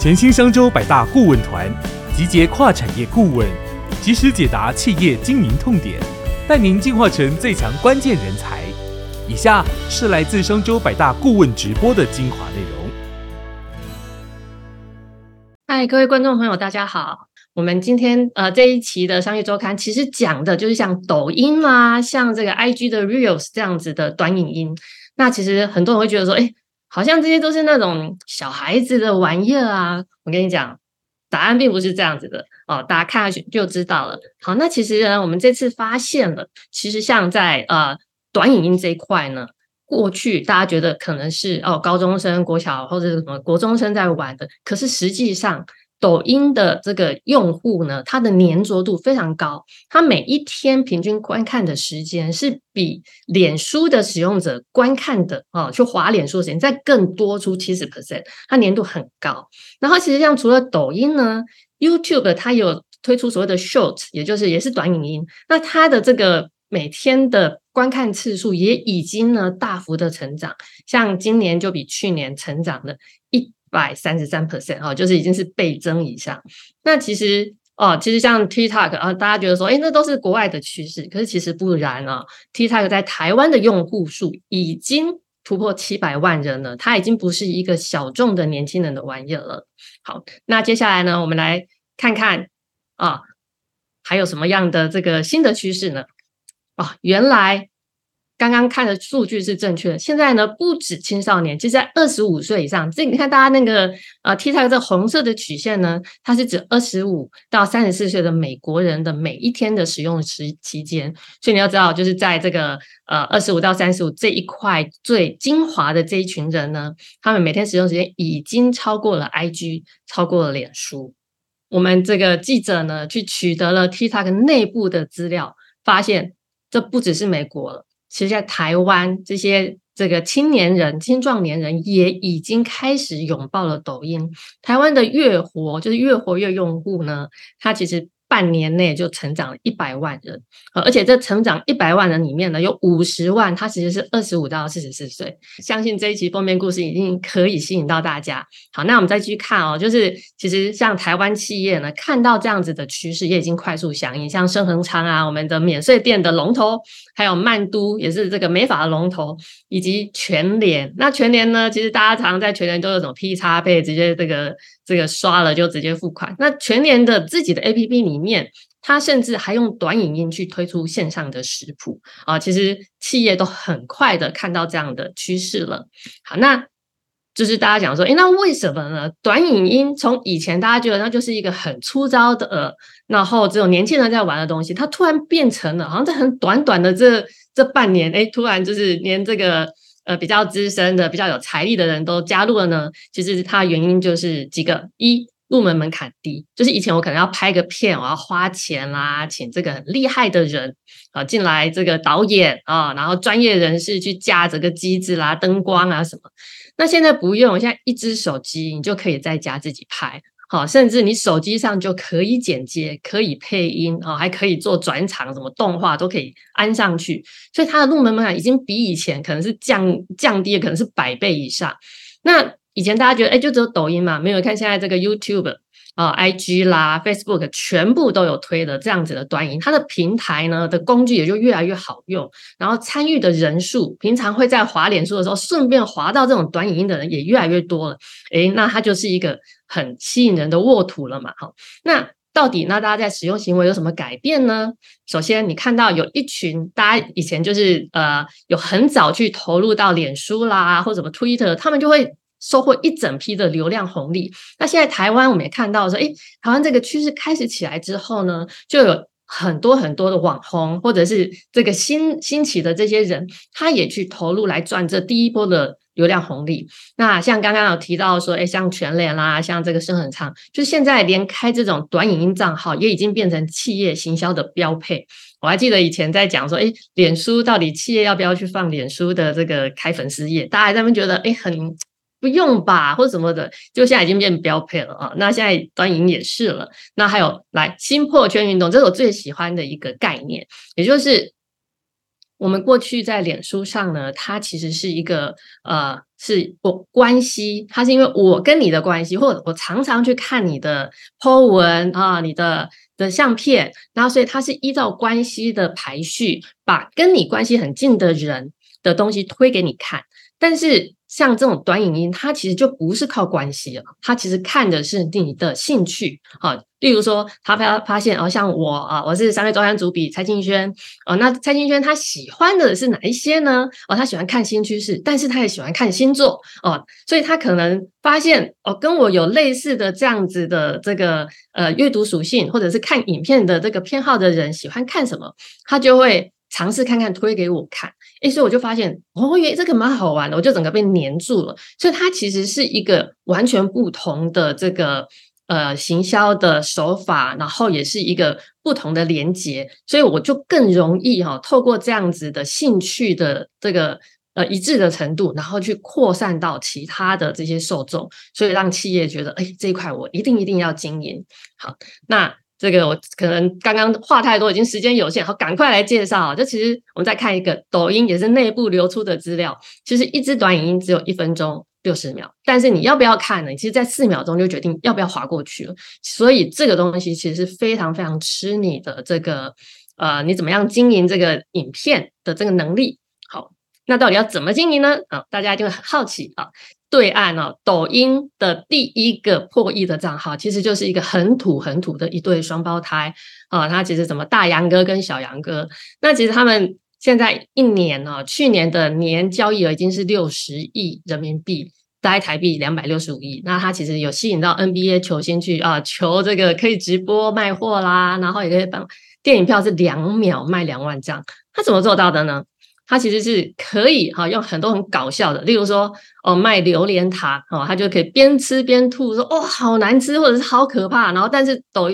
全新商周百大顾问团，集结跨产业顾问，及时解答企业经营痛点，带您进化成最强关键人才。以下是来自商周百大顾问直播的精华内容。嗨，各位观众朋友，大家好。我们今天呃这一期的商业周刊，其实讲的就是像抖音啊，像这个 IG 的 Reels 这样子的短影音。那其实很多人会觉得说，哎。好像这些都是那种小孩子的玩意儿啊！我跟你讲，答案并不是这样子的哦。大家看下去就知道了。好，那其实呢，我们这次发现了，其实像在呃短影音这一块呢，过去大家觉得可能是哦高中生、国小或者什么国中生在玩的，可是实际上。抖音的这个用户呢，它的粘着度非常高，它每一天平均观看的时间是比脸书的使用者观看的啊，去划脸书的时间再更多出七十 percent，它粘度很高。然后其实像除了抖音呢，YouTube 它有推出所谓的 Short，也就是也是短影音，那它的这个每天的观看次数也已经呢大幅的成长，像今年就比去年成长了百三十三 percent 哦，就是已经是倍增以上。那其实哦，其实像 TikTok 啊，大家觉得说，哎，那都是国外的趋势，可是其实不然啊。TikTok 在台湾的用户数已经突破七百万人了，它已经不是一个小众的年轻人的玩意儿了。好，那接下来呢，我们来看看啊，还有什么样的这个新的趋势呢？哦，原来。刚刚看的数据是正确的。现在呢，不止青少年，就在二十五岁以上。这你看，大家那个呃，TikTok 这红色的曲线呢，它是指二十五到三十四岁的美国人的每一天的使用时期间。所以你要知道，就是在这个呃二十五到三十五这一块最精华的这一群人呢，他们每天使用时间已经超过了 IG，超过了脸书。我们这个记者呢，去取得了 TikTok 内部的资料，发现这不只是美国了。其实，在台湾，这些这个青年人、青壮年人也已经开始拥抱了抖音。台湾的月活，就是月活跃用户呢，它其实。半年内就成长了一百万人，而且这成长一百万人里面呢，有五十万他其实是二十五到四十四岁。相信这一期封面故事已经可以吸引到大家。好，那我们再继续看哦，就是其实像台湾企业呢，看到这样子的趋势，也已经快速响应，像深恒昌啊，我们的免税店的龙头，还有曼都也是这个美法的龙头，以及全联。那全联呢，其实大家常常在全联都有什么 P 叉被，直接这个。这个刷了就直接付款。那全年的自己的 A P P 里面，它甚至还用短影音去推出线上的食谱啊。其实企业都很快的看到这样的趋势了。好，那就是大家讲说，诶，那为什么呢？短影音从以前大家觉得那就是一个很粗糙的，然后只有年轻人在玩的东西，它突然变成了好像在很短短的这这半年，诶，突然就是连这个。呃，比较资深的、比较有财力的人都加入了呢。其实它原因就是几个：一，入门门槛低，就是以前我可能要拍个片，我要花钱啦，请这个很厉害的人啊进来，这个导演啊，然后专业人士去架这个机子啦、灯光啊什么。那现在不用，现在一只手机你就可以在家自己拍。好，甚至你手机上就可以剪接，可以配音，啊，还可以做转场，什么动画都可以安上去。所以它的入门门槛已经比以前可能是降降低了，可能是百倍以上。那以前大家觉得，哎，就只有抖音嘛，没有看现在这个 YouTube。啊，IG 啦，Facebook 全部都有推的这样子的端影，它的平台呢的工具也就越来越好用，然后参与的人数，平常会在滑脸书的时候顺便滑到这种短影音的人也越来越多了，诶，那它就是一个很吸引人的沃土了嘛，好，那到底那大家在使用行为有什么改变呢？首先，你看到有一群大家以前就是呃有很早去投入到脸书啦或者什么 Twitter，他们就会。收获一整批的流量红利。那现在台湾我们也看到说，诶，台湾这个趋势开始起来之后呢，就有很多很多的网红或者是这个新兴起的这些人，他也去投入来赚这第一波的流量红利。那像刚刚有提到说，诶，像全联啦，像这个深恒昌，就现在连开这种短影音账号也已经变成企业行销的标配。我还记得以前在讲说，诶，脸书到底企业要不要去放脸书的这个开粉丝页？大家在那边觉得，诶，很。不用吧，或什么的，就现在已经变标配了啊！那现在端影也是了。那还有来新破圈运动，这是我最喜欢的一个概念，也就是我们过去在脸书上呢，它其实是一个呃是我关系，它是因为我跟你的关系，或者我常常去看你的 po 文啊，你的的相片，然后所以它是依照关系的排序，把跟你关系很近的人的东西推给你看。但是像这种短影音，它其实就不是靠关系了，它其实看的是你的兴趣啊。例如说，他发发现哦，像我啊，我是三位周刊主笔蔡金轩哦，那蔡金轩他喜欢的是哪一些呢？哦，他喜欢看新趋势，但是他也喜欢看星座哦，所以他可能发现哦，跟我有类似的这样子的这个呃阅读属性，或者是看影片的这个偏好的人喜欢看什么，他就会尝试看看推给我看。诶，所以我就发现哦，原来这个蛮好玩的，我就整个被黏住了。所以它其实是一个完全不同的这个。呃，行销的手法，然后也是一个不同的连接，所以我就更容易哈，透过这样子的兴趣的这个呃一致的程度，然后去扩散到其他的这些受众，所以让企业觉得，哎，这一块我一定一定要经营好。那这个我可能刚刚话太多，已经时间有限，好，赶快来介绍。就其实我们再看一个抖音，也是内部流出的资料，其实一支短影音只有一分钟。六十秒，但是你要不要看呢？其实，在四秒钟就决定要不要划过去了。所以，这个东西其实是非常非常吃你的这个呃，你怎么样经营这个影片的这个能力。那到底要怎么经营呢？啊，大家就会很好奇啊。对岸哦，抖音的第一个破亿的账号，其实就是一个很土很土的一对双胞胎啊。他其实什么大杨哥跟小杨哥，那其实他们。现在一年呢，去年的年交易额已经是六十亿人民币，大概台币两百六十五亿。那他其实有吸引到 NBA 球星去啊，求这个可以直播卖货啦，然后也可以帮电影票是两秒卖两万张。他怎么做到的呢？他其实是可以哈，用很多很搞笑的，例如说哦卖榴莲塔哦，他就可以边吃边吐，说哦好难吃或者是好可怕，然后但是抖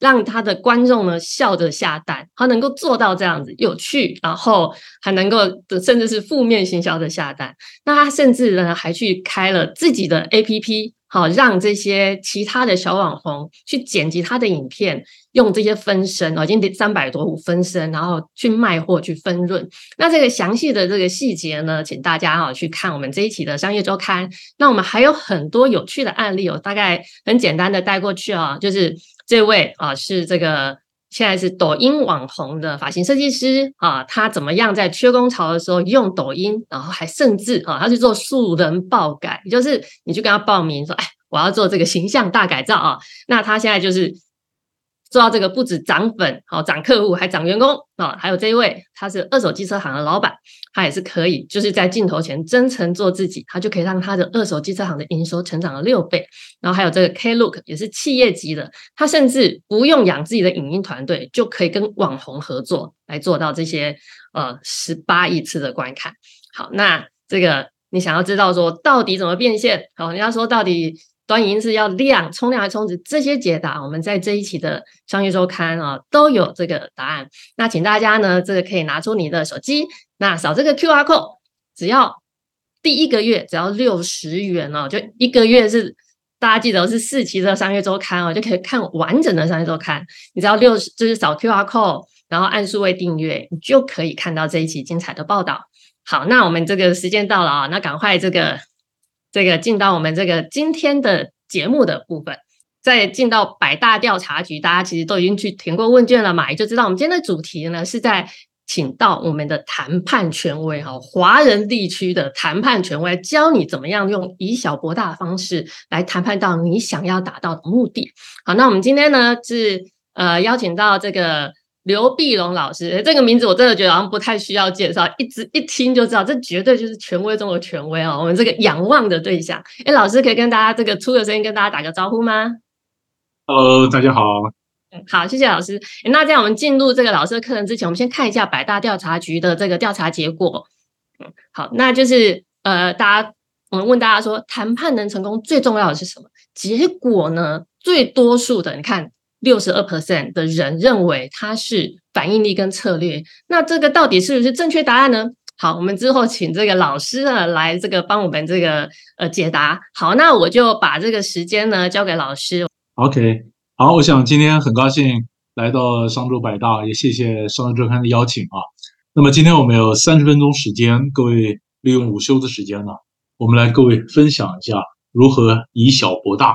让他的观众呢笑着下单，他能够做到这样子有趣，然后还能够甚至是负面行销的下单，那他甚至呢还去开了自己的 A P P。好，让这些其他的小网红去剪辑他的影片，用这些分身哦，已经三百多五分身，然后去卖货去分润。那这个详细的这个细节呢，请大家哈去看我们这一期的商业周刊。那我们还有很多有趣的案例哦，大概很简单的带过去啊，就是这位啊是这个。现在是抖音网红的发型设计师啊，他怎么样在缺工潮的时候用抖音，然后还甚至啊，他去做素人爆改，就是你去跟他报名说，哎，我要做这个形象大改造啊，那他现在就是。做到这个不止涨粉，好涨客户，还涨员工啊！还有这一位，他是二手机车行的老板，他也是可以，就是在镜头前真诚做自己，他就可以让他的二手机车行的营收成长了六倍。然后还有这个 Klook 也是企业级的，他甚至不用养自己的影音团队，就可以跟网红合作来做到这些呃十八亿次的观看。好，那这个你想要知道说到底怎么变现？好，你要说到底。短影音是要量冲量还充值？这些解答我们在这一期的商业周刊啊都有这个答案。那请大家呢，这个可以拿出你的手机，那扫这个 Q R code，只要第一个月只要六十元哦，就一个月是大家记得是四期的商业周刊哦，就可以看完整的商业周刊。你只要六十，就是扫 Q R code，然后按数位订阅，你就可以看到这一期精彩的报道。好，那我们这个时间到了啊，那赶快这个。这个进到我们这个今天的节目的部分，再进到百大调查局，大家其实都已经去填过问卷了嘛，也就知道我们今天的主题呢是在请到我们的谈判权威哈，华人地区的谈判权威，教你怎么样用以小博大的方式来谈判到你想要达到的目的。好，那我们今天呢是呃邀请到这个。刘碧龙老师，这个名字我真的觉得好像不太需要介绍，一直一听就知道，这绝对就是权威中的权威哦。我们这个仰望的对象，哎，老师可以跟大家这个出个声音跟大家打个招呼吗？Hello，大家好。嗯好，谢谢老师。那在我们进入这个老师的课程之前，我们先看一下百大调查局的这个调查结果。嗯，好，那就是呃，大家我们问大家说，谈判能成功最重要的是什么？结果呢，最多数的，你看。六十二 percent 的人认为它是反应力跟策略，那这个到底是不是正确答案呢？好，我们之后请这个老师呢来这个帮我们这个呃解答。好，那我就把这个时间呢交给老师。OK，好，我想今天很高兴来到商周百大，也谢谢商周周刊的邀请啊。那么今天我们有三十分钟时间，各位利用午休的时间呢，我们来各位分享一下如何以小博大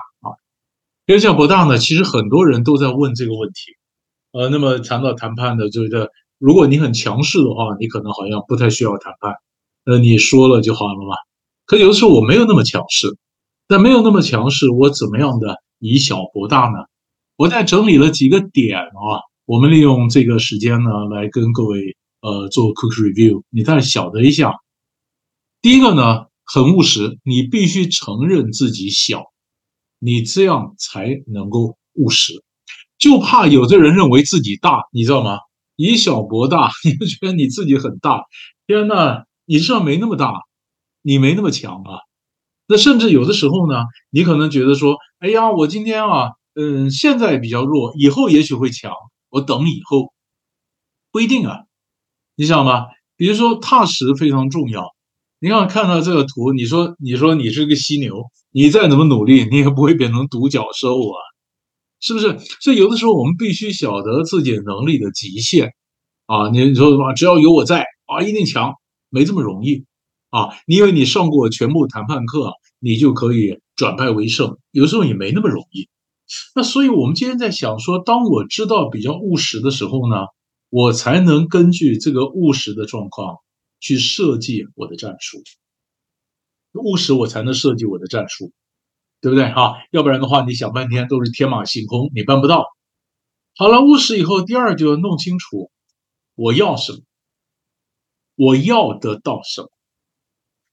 啊。以小博大呢，其实很多人都在问这个问题。呃，那么谈到谈判的，觉得如果你很强势的话，你可能好像不太需要谈判，那你说了就好了嘛。可有的时候我没有那么强势，但没有那么强势，我怎么样的以小博大呢？我在整理了几个点啊，我们利用这个时间呢，来跟各位呃做 quick review，你再晓得一下。第一个呢，很务实，你必须承认自己小，你这样才能够务实。就怕有的人认为自己大，你知道吗？以小博大，你就觉得你自己很大。天呐，你实际上没那么大，你没那么强啊。那甚至有的时候呢，你可能觉得说，哎呀，我今天啊，嗯，现在比较弱，以后也许会强，我等以后，不一定啊。你想吗？比如说踏实非常重要。你看看到这个图，你说你说你是个犀牛，你再怎么努力，你也不会变成独角兽啊，是不是？所以有的时候我们必须晓得自己能力的极限啊。你说什么？只要有我在啊，一定强，没这么容易啊。你以为你上过全部谈判课，你就可以转败为胜？有时候也没那么容易。那所以我们今天在想说，当我知道比较务实的时候呢，我才能根据这个务实的状况。去设计我的战术，务实我才能设计我的战术，对不对哈？要不然的话，你想半天都是天马行空，你办不到。好了，务实以后，第二就要弄清楚我要什么，我要得到什么，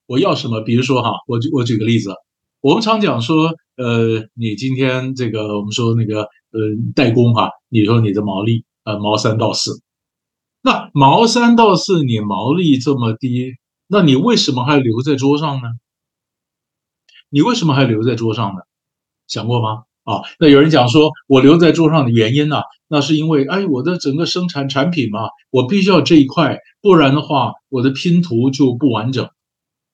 我要什么？比如说哈，我举我举个例子，我们常讲说，呃，你今天这个我们说那个呃代工哈，你说你的毛利呃毛三到四。那毛三到四，你毛利这么低，那你为什么还留在桌上呢？你为什么还留在桌上呢？想过吗？啊，那有人讲说，我留在桌上的原因呢？那是因为，哎，我的整个生产产品嘛，我必须要这一块，不然的话，我的拼图就不完整。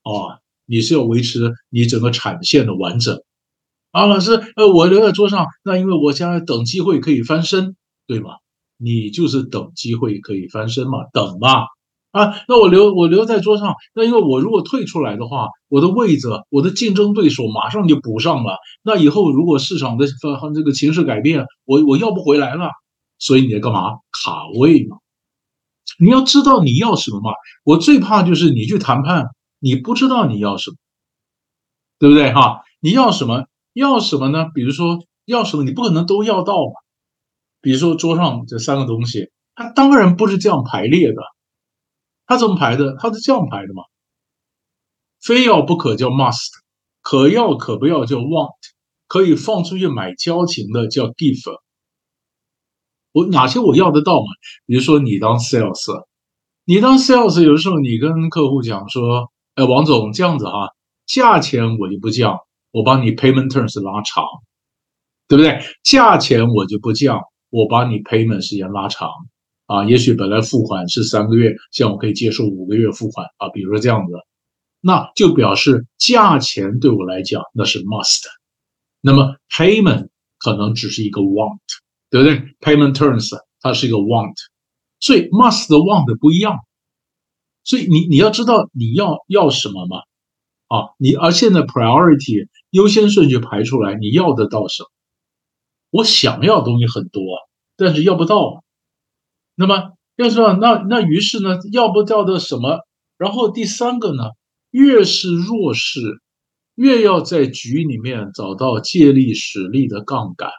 哦，你是要维持你整个产线的完整。啊，老师，呃，我留在桌上，那因为我将来等机会可以翻身，对吗？你就是等机会可以翻身嘛，等嘛啊！那我留我留在桌上，那因为我如果退出来的话，我的位子，我的竞争对手马上就补上了。那以后如果市场的这个形势改变，我我要不回来了，所以你要干嘛卡位嘛？你要知道你要什么嘛？我最怕就是你去谈判，你不知道你要什么，对不对哈？你要什么？要什么呢？比如说要什么，你不可能都要到嘛。比如说桌上这三个东西，它当然不是这样排列的，他怎么排的？他是这样排的嘛？非要不可叫 must，可要可不要叫 want，可以放出去买交情的叫 give。我哪些我要得到嘛？比如说你当 sales，你当 sales 有的时候你跟客户讲说，哎，王总这样子哈，价钱我就不降，我帮你 payment terms 拉长，对不对？价钱我就不降。我把你 payment 时间拉长啊，也许本来付款是三个月，现在我可以接受五个月付款啊，比如说这样子，那就表示价钱对我来讲那是 must，那么 payment 可能只是一个 want，对不对？payment terms 它是一个 want，所以 must 的 want 不一样，所以你你要知道你要要什么嘛，啊，你而现在 priority 优先顺序排出来，你要得到什么？我想要的东西很多，但是要不到。那么要知道，那那于是呢，要不到的什么？然后第三个呢，越是弱势，越要在局里面找到借力使力的杠杆。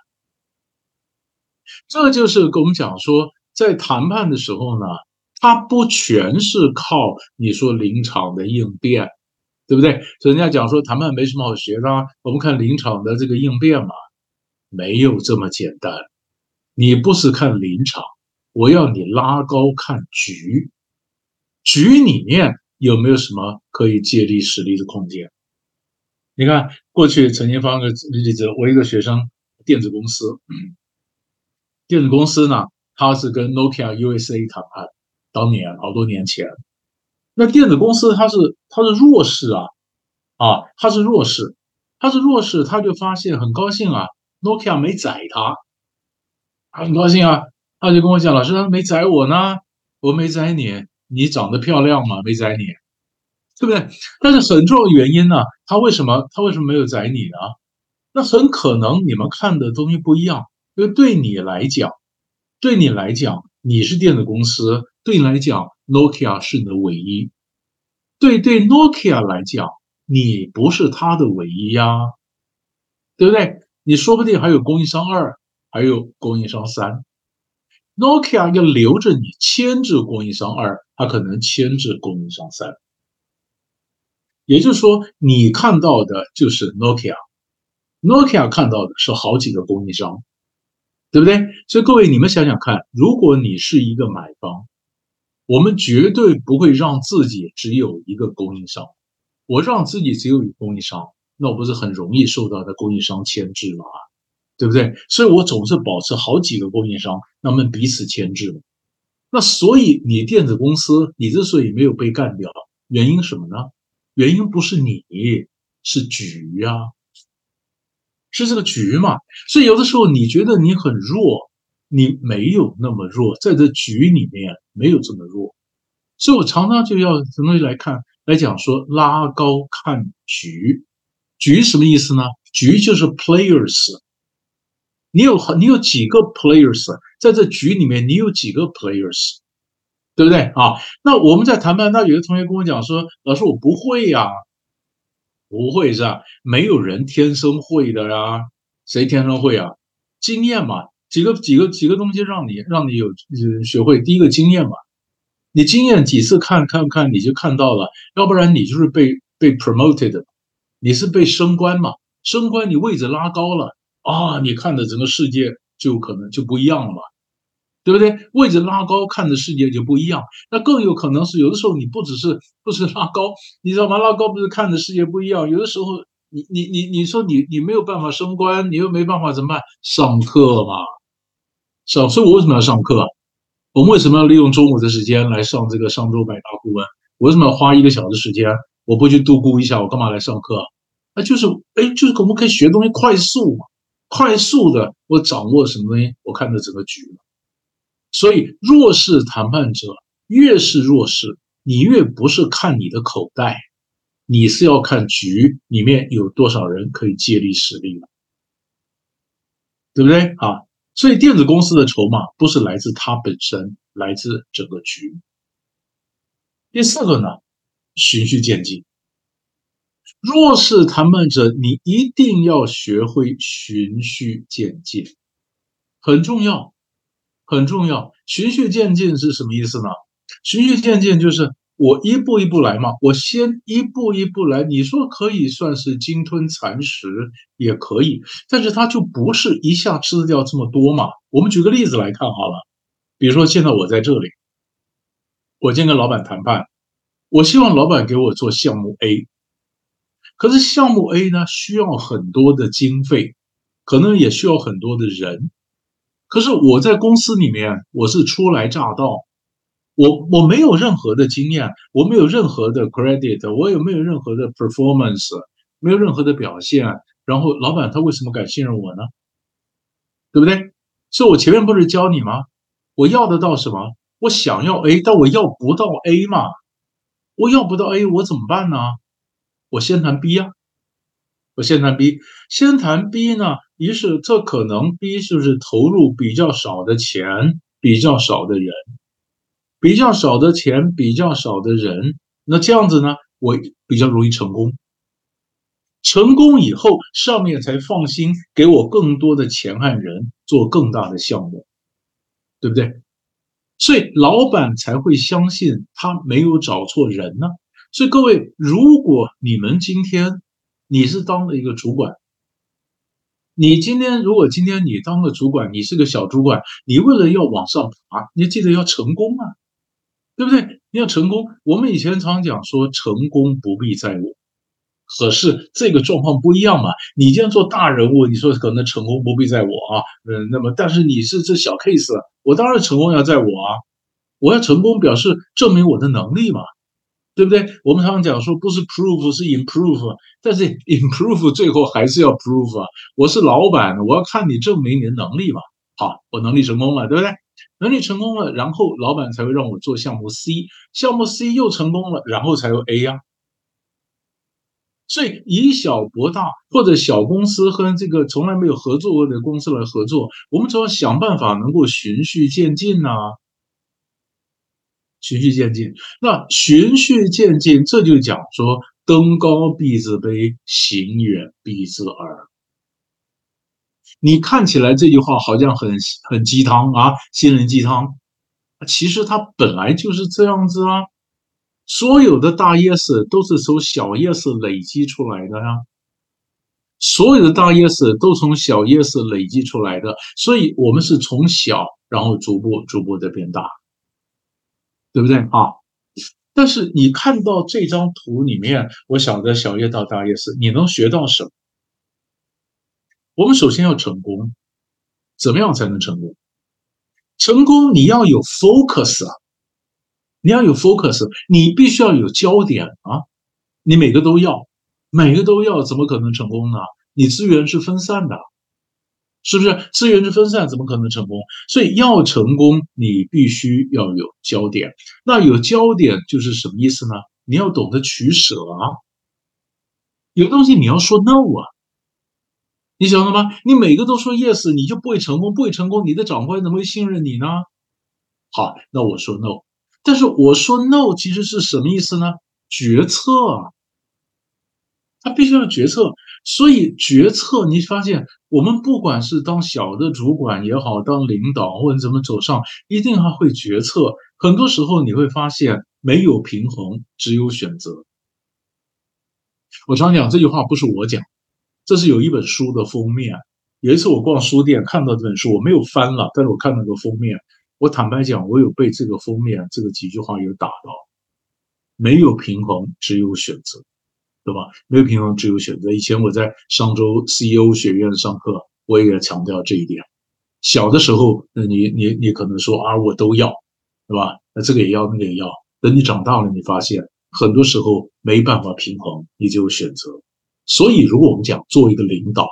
这就是跟我们讲说，在谈判的时候呢，它不全是靠你说临场的应变，对不对？所以人家讲说谈判没什么好学的，我们看临场的这个应变嘛。没有这么简单，你不是看临场，我要你拉高看局，局里面有没有什么可以借力使力的空间？你看，过去曾经发个例子，我一个学生，电子公司，电子公司呢，他是跟 Nokia USA 谈判，当年好多年前，那电子公司它是它是弱势啊，啊，它是弱势，它是弱势，他就发现很高兴啊。Nokia 没宰他，他很高兴啊，他就跟我讲：“老师，他没宰我呢，我没宰你，你长得漂亮嘛，没宰你。”对不对？但是很重要的原因呢，他为什么他为什么没有宰你呢？那很可能你们看的东西不一样，因为对你来讲，对你来讲，你是电子公司，对你来讲，Nokia 是你的唯一。对对，Nokia 来讲，你不是他的唯一呀，对不对？你说不定还有供应商二，还有供应商三。Nokia 要留着你牵制供应商二，它可能牵制供应商三。也就是说，你看到的就是 Nokia，Nokia 看到的是好几个供应商，对不对？所以各位，你们想想看，如果你是一个买方，我们绝对不会让自己只有一个供应商。我让自己只有一个供应商，那我不是很容易受到的供应商牵制吗？对不对？所以我总是保持好几个供应商，那么彼此牵制。那所以你电子公司，你之所以没有被干掉，原因什么呢？原因不是你，是局呀，是这个局嘛。所以有的时候你觉得你很弱，你没有那么弱，在这局里面没有这么弱。所以我常常就要什么东西来看来讲说拉高看局，局什么意思呢？局就是 players，你有你有几个 players 在这局里面，你有几个 players。对不对啊？那我们在谈判，那有的同学跟我讲说：“老师，我不会呀，不会是吧？没有人天生会的呀，谁天生会啊？经验嘛，几个几个几个东西让你让你有学会。第一个经验嘛，你经验几次看看看你就看到了，要不然你就是被被 promoted，你是被升官嘛，升官你位置拉高了啊，你看的整个世界就可能就不一样了嘛。”对不对？位置拉高，看的世界就不一样。那更有可能是有的时候你不只是不是拉高，你知道吗？拉高不是看的世界不一样。有的时候你你你你说你你没有办法升官，你又没办法怎么办？上课嘛，上。所以我为什么要上课？我们为什么要利用中午的时间来上这个商周百大顾问？我为什么要花一个小时时间？我不去度估一下，我干嘛来上课？那就是哎，就是我们可以学东西快速嘛，快速的我掌握什么东西？我看的整个局了。所以，弱势谈判者越是弱势，你越不是看你的口袋，你是要看局里面有多少人可以借力使力了，对不对啊？所以，电子公司的筹码不是来自它本身，来自整个局。第四个呢，循序渐进。弱势谈判者，你一定要学会循序渐进，很重要。很重要，循序渐进是什么意思呢？循序渐进就是我一步一步来嘛，我先一步一步来。你说可以算是鲸吞蚕食也可以，但是它就不是一下吃掉这么多嘛。我们举个例子来看好了，比如说现在我在这里，我今天跟老板谈判，我希望老板给我做项目 A，可是项目 A 呢需要很多的经费，可能也需要很多的人。可是我在公司里面，我是初来乍到，我我没有任何的经验，我没有任何的 credit，我也没有任何的 performance，没有任何的表现。然后老板他为什么敢信任我呢？对不对？所以我前面不是教你吗？我要得到什么？我想要 A，但我要不到 A 嘛？我要不到 A，我怎么办呢？我先谈 B 呀。我先谈 B，先谈 B 呢？于是这可能 B 就是投入比较少的钱，比较少的人，比较少的钱，比较少的人。那这样子呢，我比较容易成功。成功以后，上面才放心给我更多的钱和人做更大的项目，对不对？所以老板才会相信他没有找错人呢。所以各位，如果你们今天，你是当了一个主管，你今天如果今天你当了主管，你是个小主管，你为了要往上爬，你记得要成功啊，对不对？你要成功。我们以前常讲说，成功不必在我，可是这个状况不一样嘛。你今天做大人物，你说可能成功不必在我啊，嗯，那么但是你是这小 case，我当然成功要在我啊，我要成功表示证明我的能力嘛。对不对？我们常常讲说，不是 prove 是 improve，但是 improve 最后还是要 prove 啊。我是老板，我要看你证明你的能力嘛。好，我能力成功了，对不对？能力成功了，然后老板才会让我做项目 C，项目 C 又成功了，然后才有 A 呀。所以以小博大，或者小公司和这个从来没有合作过的公司来合作，我们总要想办法能够循序渐进呐。循序渐进，那循序渐进，这就讲说登高必自卑，行远必自耳。你看起来这句话好像很很鸡汤啊，心灵鸡汤，其实它本来就是这样子啊。所有的大 yes 都是从小 yes 累积出来的呀，所有的大 yes 都从小 yes 累积出来的，所以我们是从小，然后逐步逐步的变大，对不对啊？但是你看到这张图里面，我想着小叶到大叶是你能学到什么？我们首先要成功，怎么样才能成功？成功你要有 focus 啊，你要有 focus，你必须要有焦点啊，你每个都要，每个都要，怎么可能成功呢？你资源是分散的，是不是？资源是分散，怎么可能成功？所以要成功，你必须要有焦点。那有焦点就是什么意思呢？你要懂得取舍啊，有东西你要说 no 啊。你晓得吗？你每个都说 yes，你就不会成功，不会成功，你的长官怎么会信任你呢？好，那我说 no，但是我说 no 其实是什么意思呢？决策，他必须要决策，所以决策，你发现我们不管是当小的主管也好，当领导或者怎么走上，一定还会决策。很多时候你会发现没有平衡，只有选择。我常讲这句话不是我讲。这是有一本书的封面。有一次我逛书店看到这本书，我没有翻了，但是我看那个封面，我坦白讲，我有被这个封面这个几句话有打到。没有平衡，只有选择，对吧？没有平衡，只有选择。以前我在上周 CEO 学院上课，我也强调这一点。小的时候，那你你你可能说啊，我都要，对吧？那这个也要，那个也要。等你长大了，你发现很多时候没办法平衡，你就有选择。所以，如果我们讲做一个领导，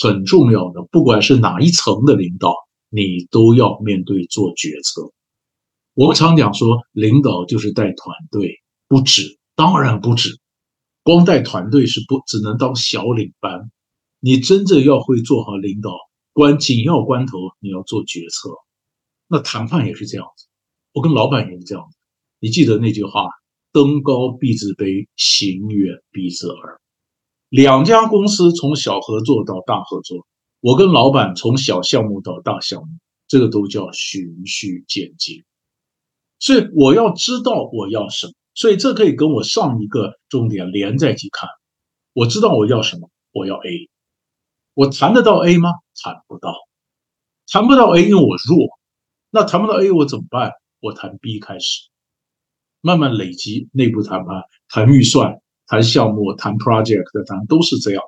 很重要的，不管是哪一层的领导，你都要面对做决策。我们常讲说，领导就是带团队，不止，当然不止。光带团队是不只能当小领班，你真正要会做好领导，关紧要关头你要做决策。那谈判也是这样子，我跟老板也是这样子。你记得那句话：登高必自卑，行远必自耳。两家公司从小合作到大合作，我跟老板从小项目到大项目，这个都叫循序渐进。所以我要知道我要什么，所以这可以跟我上一个重点连在一起看。我知道我要什么，我要 A，我谈得到 A 吗？谈不到，谈不到 A，因为我弱。那谈不到 A，我怎么办？我谈 B 开始，慢慢累积内部谈判，谈预算。谈项目、谈 project 谈都是这样，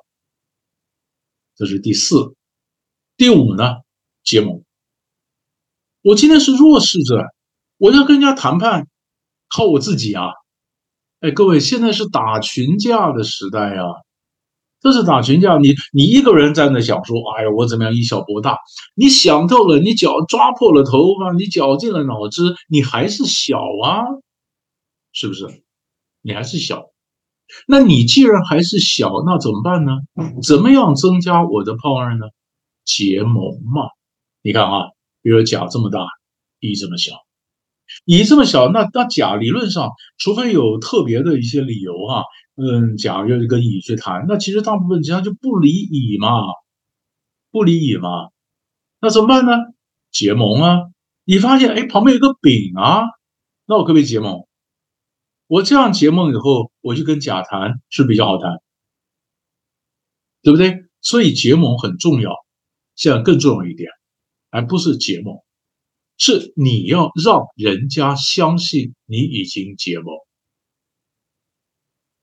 这是第四、第五呢？结盟。我今天是弱势者，我要跟人家谈判，靠我自己啊！哎，各位，现在是打群架的时代啊！这是打群架，你你一个人站在想说，哎呀，我怎么样以小博大？你想透了，你绞抓破了头发，你绞尽了脑汁，你还是小啊，是不是？你还是小。那你既然还是小，那怎么办呢？怎么样增加我的 power 呢？结盟嘛。你看啊，比如甲这么大，乙这么小，乙这么小，那那甲理论上，除非有特别的一些理由哈，嗯，甲要跟乙去谈，那其实大部分家就不理乙嘛，不理乙嘛。那怎么办呢？结盟啊。你发现哎，旁边有个丙啊，那我可不可以结盟？我这样结盟以后，我就跟甲谈是比较好谈，对不对？所以结盟很重要。现在更重要一点，而不是结盟，是你要让人家相信你已经结盟，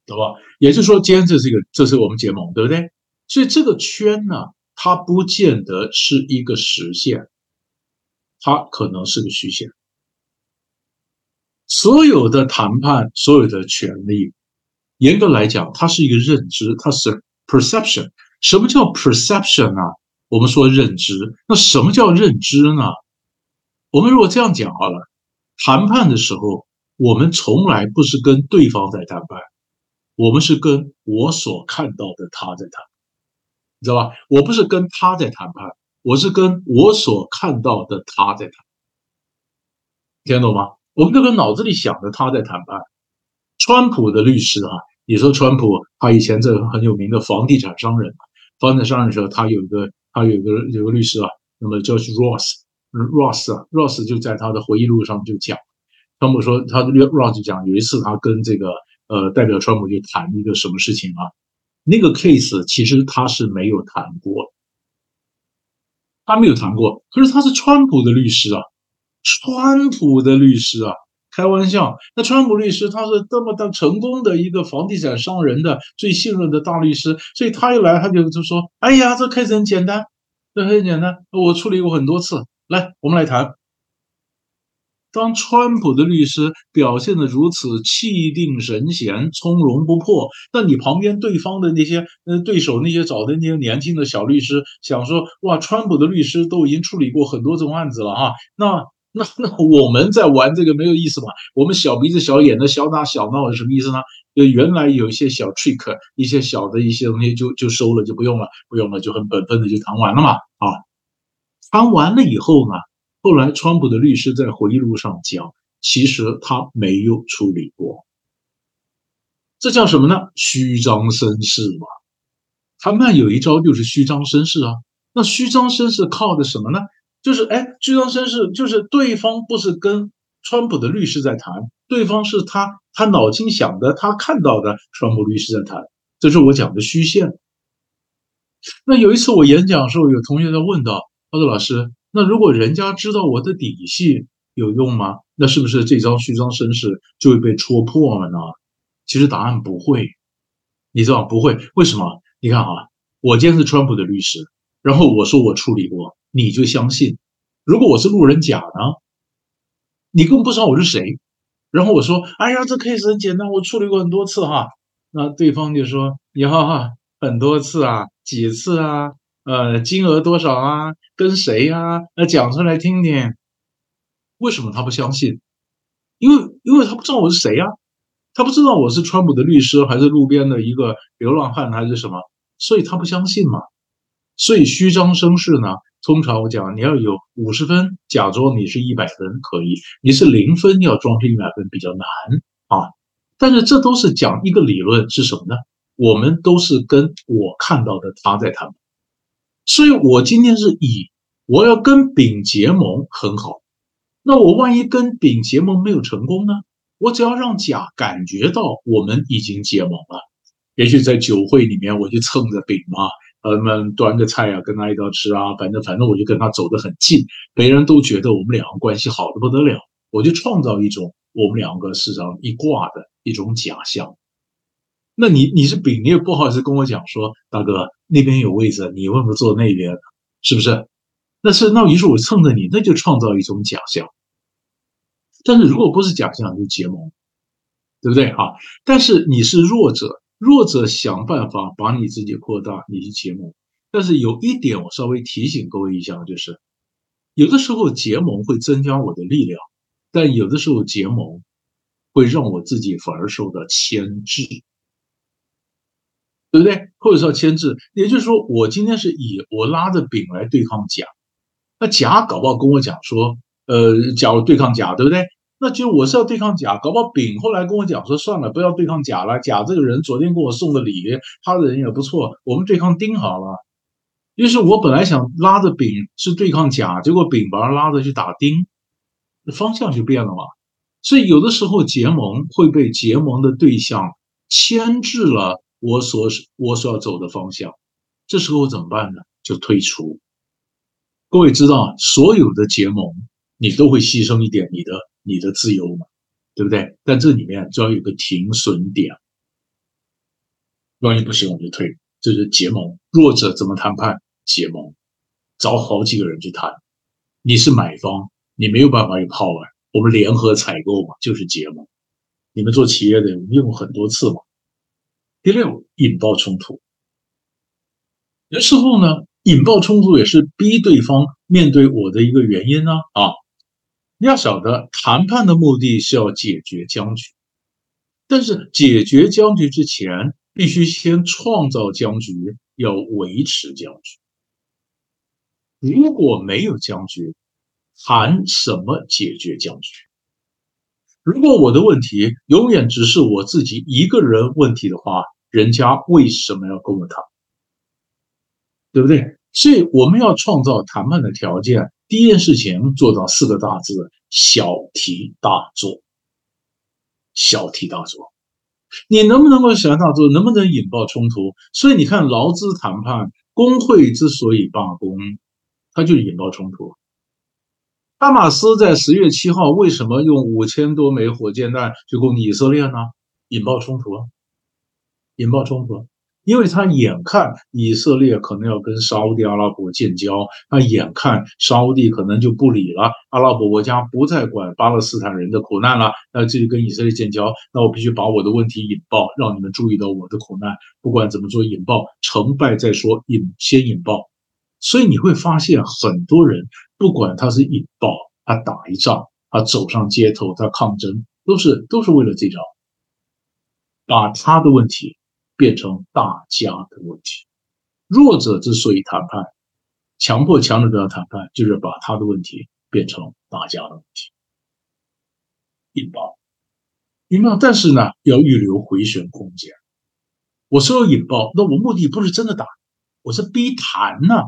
懂吧？也就是说，今天这是一个，这是我们结盟，对不对？所以这个圈呢，它不见得是一个实线，它可能是个虚线。所有的谈判，所有的权利，严格来讲，它是一个认知，它是 perception。什么叫 perception 啊？我们说认知，那什么叫认知呢？我们如果这样讲好了，谈判的时候，我们从来不是跟对方在谈判，我们是跟我所看到的他在谈，你知道吧？我不是跟他在谈判，我是跟我所看到的他在谈，听得懂吗？我们这个脑子里想的他在谈判。川普的律师啊，你说川普他以前这个很有名的房地产商人，房地产商人的时候，他有一个他有一个有个律师啊，那么 Ross，Ross 啊，Ross 就在他的回忆录上就讲，川普说他 Ross 讲有一次他跟这个呃代表川普就谈一个什么事情啊，那个 case 其实他是没有谈过，他没有谈过，可是他是川普的律师啊，川普的律师啊。开玩笑，那川普律师他是这么的成功的一个房地产商人的最信任的大律师，所以他一来他就就说：“哎呀，这 case 很简单，这很简单，我处理过很多次，来，我们来谈。”当川普的律师表现的如此气定神闲、从容不迫，那你旁边对方的那些呃对手那些找的那些年轻的小律师想说：“哇，川普的律师都已经处理过很多这种案子了哈。”那那那我们在玩这个没有意思嘛？我们小鼻子小眼的小打小闹是什么意思呢？就原来有一些小 trick，一些小的一些东西就就收了，就不用了，不用了，就很本分的就谈完了嘛。啊，谈完了以后呢，后来川普的律师在回忆录上讲，其实他没有处理过，这叫什么呢？虚张声势嘛。谈判有一招就是虚张声势啊。那虚张声势靠的什么呢？就是哎，虚张声势，就是对方不是跟川普的律师在谈，对方是他他脑筋想的，他看到的川普律师在谈，这是我讲的虚线。那有一次我演讲的时候，有同学在问到，他说：“老师，那如果人家知道我的底细有用吗？那是不是这张虚张声势就会被戳破了呢？”其实答案不会，你知道不会？为什么？你看啊，我今天是川普的律师，然后我说我处理过。你就相信，如果我是路人甲呢？你更不知道我是谁。然后我说：“哎呀，这 case 很简单，我处理过很多次哈。”那对方就说：“你好哈，很多次啊，几次啊？呃，金额多少啊？跟谁呀？那讲出来听听。”为什么他不相信？因为因为他不知道我是谁呀，他不知道我是川普的律师，还是路边的一个流浪汉，还是什么，所以他不相信嘛。所以虚张声势呢？通常我讲，你要有五十分，假装你是一百分可以；你是零分，要装成一百分比较难啊。但是这都是讲一个理论是什么呢？我们都是跟我看到的他在谈，所以我今天是乙，我要跟丙结盟很好。那我万一跟丙结盟没有成功呢？我只要让甲感觉到我们已经结盟了，也许在酒会里面我就蹭着丙嘛。呃，们端个菜啊，跟他一道吃啊，反正反正我就跟他走得很近，别人都觉得我们两个关系好的不得了，我就创造一种我们两个市场一挂的一种假象。那你你是丙，你也不好意思跟我讲说，大哥那边有位置，你为什么坐那边？是不是？那是那于是我蹭着你，那就创造一种假象。但是如果不是假象，就结盟，对不对哈？但是你是弱者。弱者想办法把你自己扩大，你去结盟。但是有一点，我稍微提醒各位一下，就是有的时候结盟会增加我的力量，但有的时候结盟会让我自己反而受到牵制，对不对？或者说牵制，也就是说，我今天是以我拉着丙来对抗甲，那甲搞不好跟我讲说，呃，假如对抗甲，对不对？那就我是要对抗甲，搞不好丙后来跟我讲说算了，不要对抗甲了。甲这个人昨天给我送的礼，他的人也不错，我们对抗丁好了。于是我本来想拉着丙是对抗甲，结果丙把他拉着去打丁，方向就变了嘛。所以有的时候结盟会被结盟的对象牵制了我所我所要走的方向，这时候怎么办呢？就退出。各位知道，所有的结盟你都会牺牲一点你的。你的自由嘛，对不对？但这里面就要有个停损点，万一不行我就退。这是结盟，弱者怎么谈判？结盟，找好几个人去谈。你是买方，你没有办法有 power，我们联合采购嘛，就是结盟。你们做企业的用过很多次嘛。第六，引爆冲突。有时候呢，引爆冲突也是逼对方面对我的一个原因呢啊。你要晓得，谈判的目的是要解决僵局。但是解决僵局之前，必须先创造僵局，要维持僵局。如果没有僵局，谈什么解决僵局？如果我的问题永远只是我自己一个人问题的话，人家为什么要跟我谈？对不对？所以我们要创造谈判的条件。第一件事情做到四个大字：小题大做。小题大做，你能不能够小题大做？能不能引爆冲突？所以你看，劳资谈判，工会之所以罢工，它就是引爆冲突。哈马斯在十月七号为什么用五千多枚火箭弹去攻击以色列呢？引爆冲突啊，引爆冲突。因为他眼看以色列可能要跟沙地阿拉伯建交，他眼看沙地可能就不理了，阿拉伯国家不再管巴勒斯坦人的苦难了，那继续跟以色列建交，那我必须把我的问题引爆，让你们注意到我的苦难。不管怎么做引爆，成败再说，引先引爆。所以你会发现，很多人不管他是引爆，他打一仗，他走上街头，他抗争，都是都是为了这招，把他的问题。变成大家的问题。弱者之所以谈判，强迫强者都要谈判，就是把他的问题变成大家的问题。引爆，引爆，但是呢，要预留回旋空间。我说引爆，那我目的不是真的打，我是逼谈呢，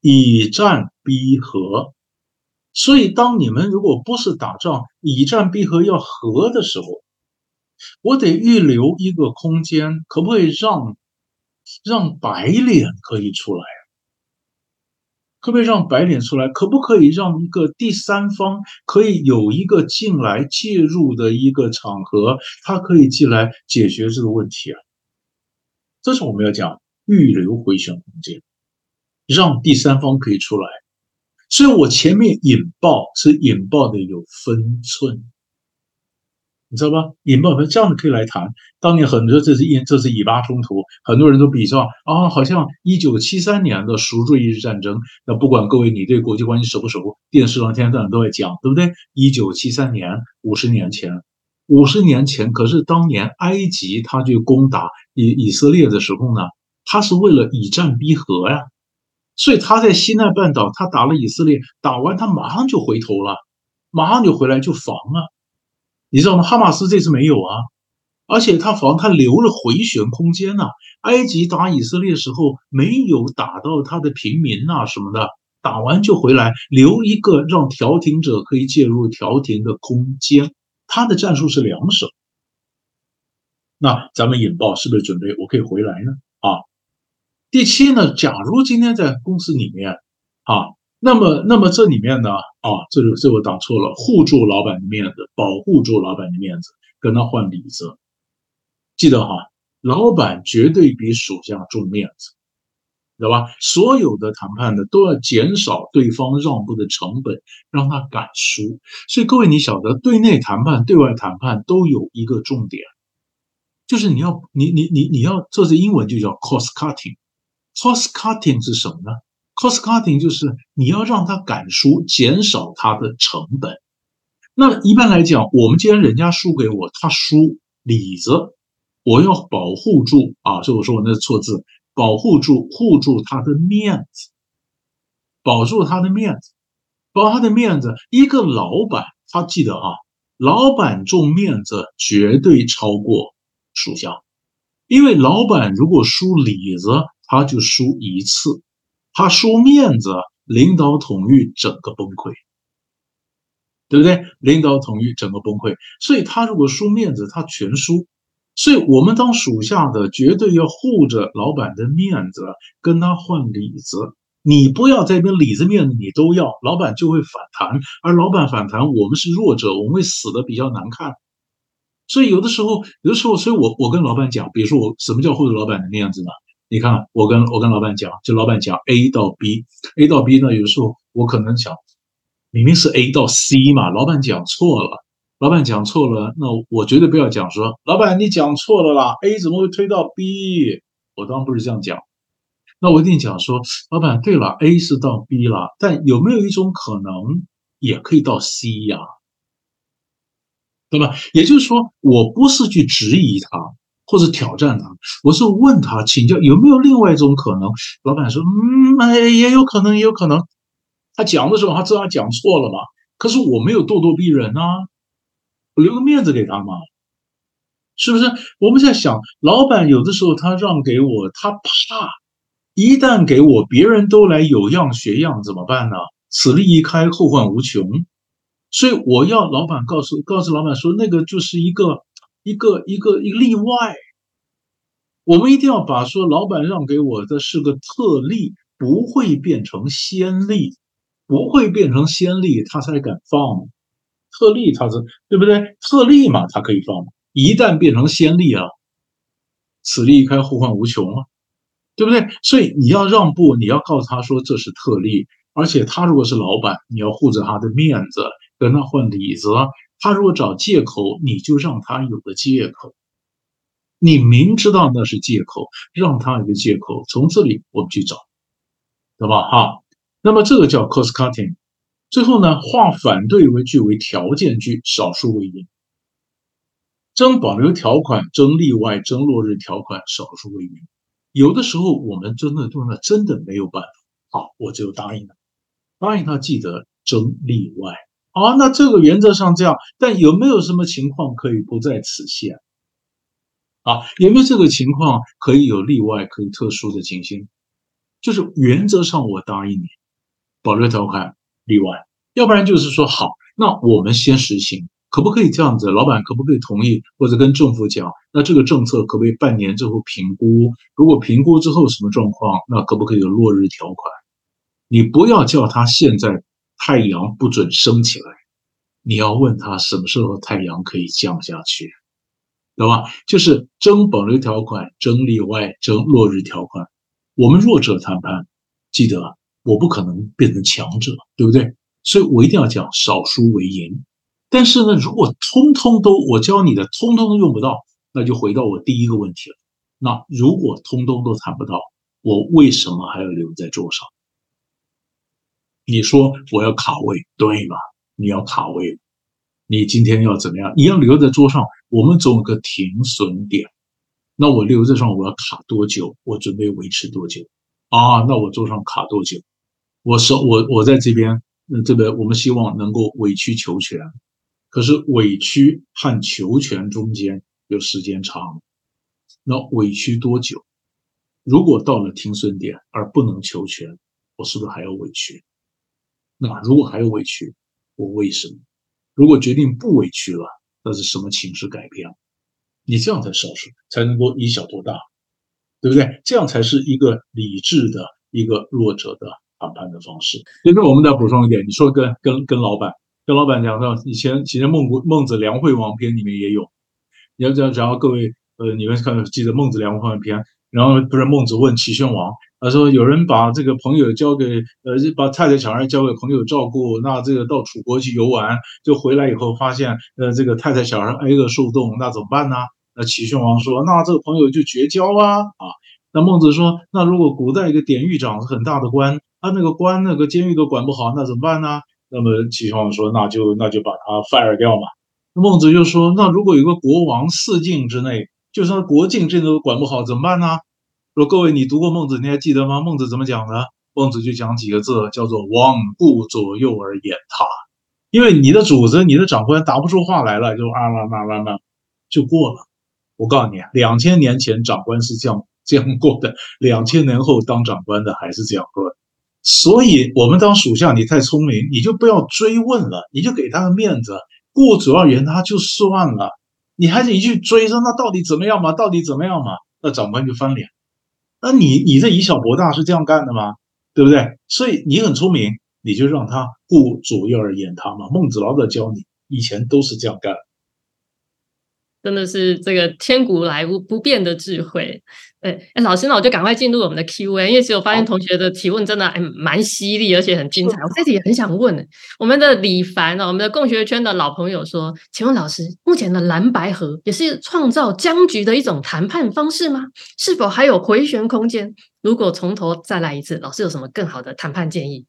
以战逼和。所以，当你们如果不是打仗，以战逼和要和的时候。我得预留一个空间，可不可以让让白脸可以出来？可不可以让白脸出来？可不可以让一个第三方可以有一个进来介入的一个场合，他可以进来解决这个问题啊？这是我们要讲预留回旋空间，让第三方可以出来。所以我前面引爆是引爆的有分寸。你知道吧？引爆这样子可以来谈。当年很多这是以这是以巴冲突，很多人都比较啊，好像一九七三年的赎罪日战争。那不管各位你对国际关系熟不熟，电视上天天在都在讲，对不对？一九七三年，五十年前，五十年前，可是当年埃及他去攻打以以色列的时候呢，他是为了以战逼和呀。所以他在西奈半岛，他打了以色列，打完他马上就回头了，马上就回来就防啊。你知道吗？哈马斯这次没有啊，而且他防他留了回旋空间呐。埃及打以色列时候没有打到他的平民呐什么的，打完就回来，留一个让调停者可以介入调停的空间。他的战术是两手。那咱们引爆是不是准备我可以回来呢？啊，第七呢？假如今天在公司里面啊。那么，那么这里面呢？啊，这个这我打错了，护住老板的面子，保护住老板的面子，跟他换里子。记得哈，老板绝对比属下重面子，知道吧？所有的谈判呢，都要减少对方让步的成本，让他敢输。所以各位，你晓得，对内谈判、对外谈判都有一个重点，就是你要，你你你你要，这是英文就叫 cost cutting。Cost cutting 是什么呢？Cost cutting 就是你要让他敢输，减少他的成本。那一般来讲，我们既然人家输给我，他输里子，我要保护住啊！所以我说我那错字，保护住、护住他的面子，保住他的面子，保他的面子。一个老板，他记得啊，老板重面子绝对超过属下，因为老板如果输里子，他就输一次。他输面子，领导统御整个崩溃，对不对？领导统御整个崩溃，所以他如果输面子，他全输。所以我们当属下的绝对要护着老板的面子，跟他换里子。你不要这边里子面子你都要，老板就会反弹。而老板反弹，我们是弱者，我们会死的比较难看。所以有的时候，有的时候，所以我我跟老板讲，比如说我什么叫护着老板的面子呢？你看，我跟我跟老板讲，就老板讲 A 到 B，A 到 B 呢，有时候我可能想，明明是 A 到 C 嘛，老板讲错了，老板讲错了，那我绝对不要讲说，老板你讲错了啦，A 怎么会推到 B？我当然不是这样讲，那我一定讲说，老板对了，A 是到 B 了，但有没有一种可能也可以到 C 呀？对吧？也就是说，我不是去质疑他或者挑战他，我是问他请教有没有另外一种可能。老板说，嗯，哎，也有可能，也有可能。他讲的时候，他知道他讲错了嘛？可是我没有咄咄逼人啊，我留个面子给他嘛，是不是？我们在想，老板有的时候他让给我，他怕一旦给我，别人都来有样学样，怎么办呢？此利一开，后患无穷。所以我要老板告诉告诉老板说，那个就是一个一个一个一个例外。我们一定要把说老板让给我的是个特例，不会变成先例。不会变成先例，他才敢放特例，他是对不对？特例嘛，他可以放。一旦变成先例啊，此例一开，后患无穷啊，对不对？所以你要让步，你要告诉他说这是特例，而且他如果是老板，你要护着他的面子，跟他换里子。他如果找借口，你就让他有个借口。你明知道那是借口，让他有个借口。从这里我们去找，对吧？哈。那么这个叫 cost cutting，最后呢，化反对为句为条件句，少数为因。争保留条款，争例外，争落日条款，少数为因。有的时候我们真的真的真的没有办法，好，我就答应了，答应他记得争例外。好，那这个原则上这样，但有没有什么情况可以不在此限？啊，有没有这个情况可以有例外，可以特殊的情形？就是原则上我答应你。保留条款例外，要不然就是说好，那我们先实行，可不可以这样子？老板可不可以同意，或者跟政府讲？那这个政策可不可以半年之后评估？如果评估之后什么状况，那可不可以有落日条款？你不要叫他现在太阳不准升起来，你要问他什么时候太阳可以降下去，对吧？就是争保留条款、争例外、争落日条款。我们弱者谈判，记得。我不可能变成强者，对不对？所以我一定要讲少输为赢。但是呢，如果通通都我教你的，通通都用不到，那就回到我第一个问题了。那如果通通都谈不到，我为什么还要留在桌上？你说我要卡位，对吗？你要卡位，你今天要怎么样？你要留在桌上，我们总有个停损点。那我留在上，我要卡多久？我准备维持多久？啊，那我桌上卡多久？我说我我在这边，嗯，这个我们希望能够委曲求全，可是委屈和求全中间有时间差，那委屈多久？如果到了停损点而不能求全，我是不是还要委屈？那如果还有委屈，我为什么？如果决定不委屈了，那是什么情势改变？你这样才少数，才能够以小博大，对不对？这样才是一个理智的一个弱者的。谈判的方式，接着我们再补充一点，你说跟跟跟老板，跟老板讲到以前，其实孟孟子梁惠王篇里面也有，你要讲，然后各位呃，你们看记得孟子梁惠王篇，然后不是孟子问齐宣王，他说有人把这个朋友交给呃，把太太小孩交给朋友照顾，那这个到楚国去游玩，就回来以后发现呃这个太太小孩挨饿受冻，那怎么办呢？那齐宣王说，那这个朋友就绝交啊啊！那孟子说，那如果古代一个典狱长是很大的官。他那个官那个监狱都管不好，那怎么办呢？那么齐宣王说：“那就那就把他 fire 掉嘛。”孟子就说：“那如果有个国王四境之内，就算国境这都管不好，怎么办呢？”说各位，你读过孟子，你还记得吗？孟子怎么讲的？孟子就讲几个字，叫做“罔顾左右而言他”。因为你的主子、你的长官答不出话来了，就啊啦啦啦啦就过了。我告诉你，两千年前长官是这样这样过的，两千年后当长官的还是这样过的。所以，我们当属下，你太聪明，你就不要追问了，你就给他个面子，顾主要言他就算了。你还是一去追说，那到底怎么样嘛？到底怎么样嘛？那长官就翻脸。那你你这以小博大是这样干的吗？对不对？所以你很聪明，你就让他顾左右而言他嘛。孟子老早教你，以前都是这样干。真的是这个千古来无不变的智慧。哎，老师，那我就赶快进入我们的 Q&A，因为其实我发现同学的提问真的还蛮犀利，而且很精彩。我自己也很想问，我们的李凡哦，我们的共学圈的老朋友说，请问老师，目前的蓝白合也是创造僵局的一种谈判方式吗？是否还有回旋空间？如果从头再来一次，老师有什么更好的谈判建议？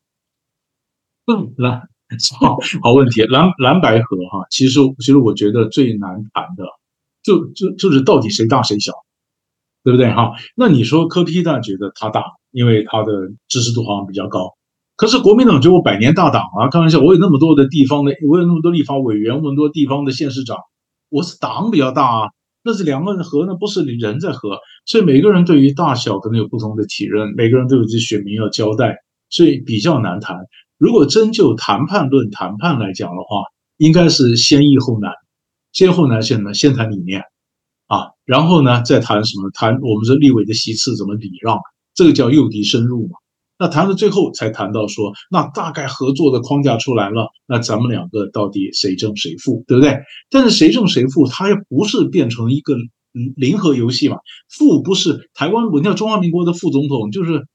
嗯，蓝好好问题，蓝蓝白河哈，其实其实我觉得最难谈的，就就就是到底谁大谁小，对不对哈？那你说柯批呢？觉得他大，因为他的支持度好像比较高。可是国民党就我百年大党啊，开玩笑，我有那么多的地方的，我有那么多立法委员，那么多地方的县市长，我是党比较大啊。那是两个人合，那不是人在合，所以每个人对于大小可能有不同的体认，每个人都有这选民要交代，所以比较难谈。如果真就谈判论谈判来讲的话，应该是先易后难，先后难先呢，先谈理念，然后呢再谈什么？谈我们这立委的席次怎么礼让，这个叫诱敌深入嘛。那谈到最后才谈到说，那大概合作的框架出来了，那咱们两个到底谁胜谁负，对不对？但是谁胜谁负，它又不是变成一个零和游戏嘛？负不是台湾，我叫中华民国的副总统，就是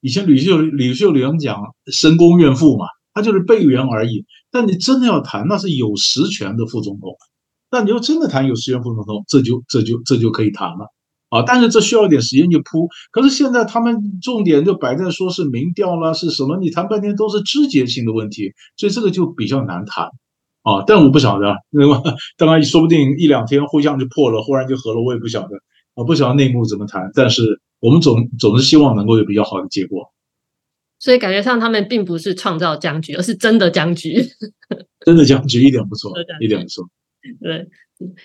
以前吕秀吕秀莲讲深宫怨妇嘛，他就是备员而已。但你真的要谈，那是有实权的副总统。那你要真的谈有实权副总统，这就这就这就可以谈了。啊，但是这需要一点时间去铺。可是现在他们重点就摆在说是民调啦，是什么？你谈半天都是枝节性的问题，所以这个就比较难谈。啊，但我不晓得，那 么当然说不定一两天互相就破了，忽然就和了，我也不晓得。啊不晓得内幕怎么谈，但是我们总总是希望能够有比较好的结果。所以感觉上他们并不是创造僵局，而是真的僵局。真的僵局一点不错，一点不错。对，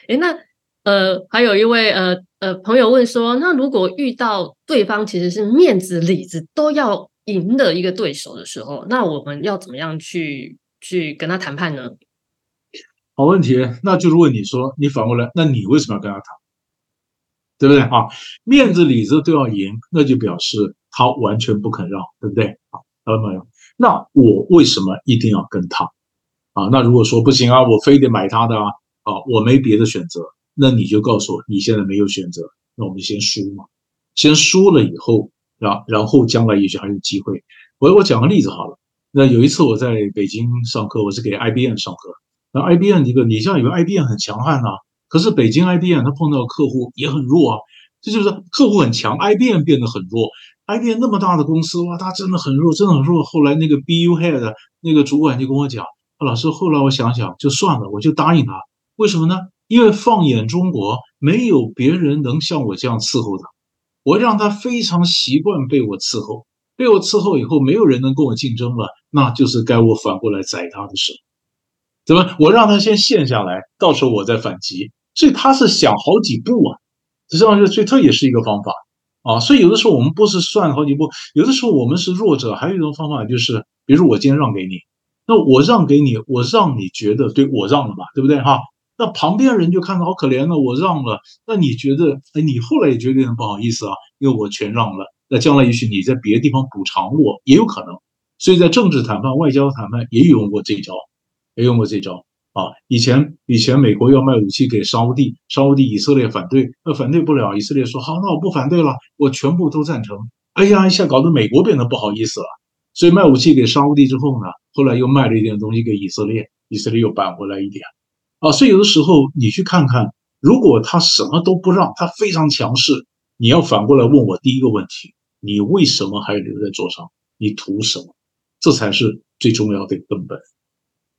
哎，那。呃，还有一位呃呃朋友问说，那如果遇到对方其实是面子里子都要赢的一个对手的时候，那我们要怎么样去去跟他谈判呢？好问题，那就是问你说，你反过来，那你为什么要跟他谈？对不对啊？面子里子都要赢，那就表示他完全不肯让，对不对啊？看到没有？那我为什么一定要跟他？啊，那如果说不行啊，我非得买他的啊，啊，我没别的选择。那你就告诉我，你现在没有选择，那我们先输嘛，先输了以后，然然后将来也许还有机会。我我讲个例子好了，那有一次我在北京上课，我是给 IBM 上课，那 IBM 一个，你像以为 IBM 很强悍呐，可是北京 IBM 他碰到客户也很弱啊，这就是客户很强，IBM 变得很弱，IBM 那么大的公司哇，他真的很弱，真的很弱。后来那个 BU Head 那个主管就跟我讲，老师，后来我想想就算了，我就答应他，为什么呢？因为放眼中国，没有别人能像我这样伺候他。我让他非常习惯被我伺候，被我伺候以后，没有人能跟我竞争了，那就是该我反过来宰他的时候。怎么？我让他先陷下来，到时候我再反击。所以他是想好几步啊，实际上，所以这也是一个方法啊。所以有的时候我们不是算好几步，有的时候我们是弱者。还有一种方法就是，比如我今天让给你，那我让给你，我让你觉得对我让了嘛，对不对哈？那旁边人就看到好可怜了，我让了，那你觉得，哎，你后来也觉得很不好意思啊，因为我全让了，那将来也许你在别的地方补偿我也有可能，所以在政治谈判、外交谈判也用过这招，也用过这招啊。以前以前美国要卖武器给沙地，沙地以色列反对，那反对不了，以色列说好，那我不反对了，我全部都赞成。哎呀，一下搞得美国变得不好意思了，所以卖武器给沙地之后呢，后来又卖了一点东西给以色列，以色列又扳回来一点。啊，所以有的时候你去看看，如果他什么都不让，他非常强势，你要反过来问我第一个问题：你为什么还留在座上？你图什么？这才是最重要的根本。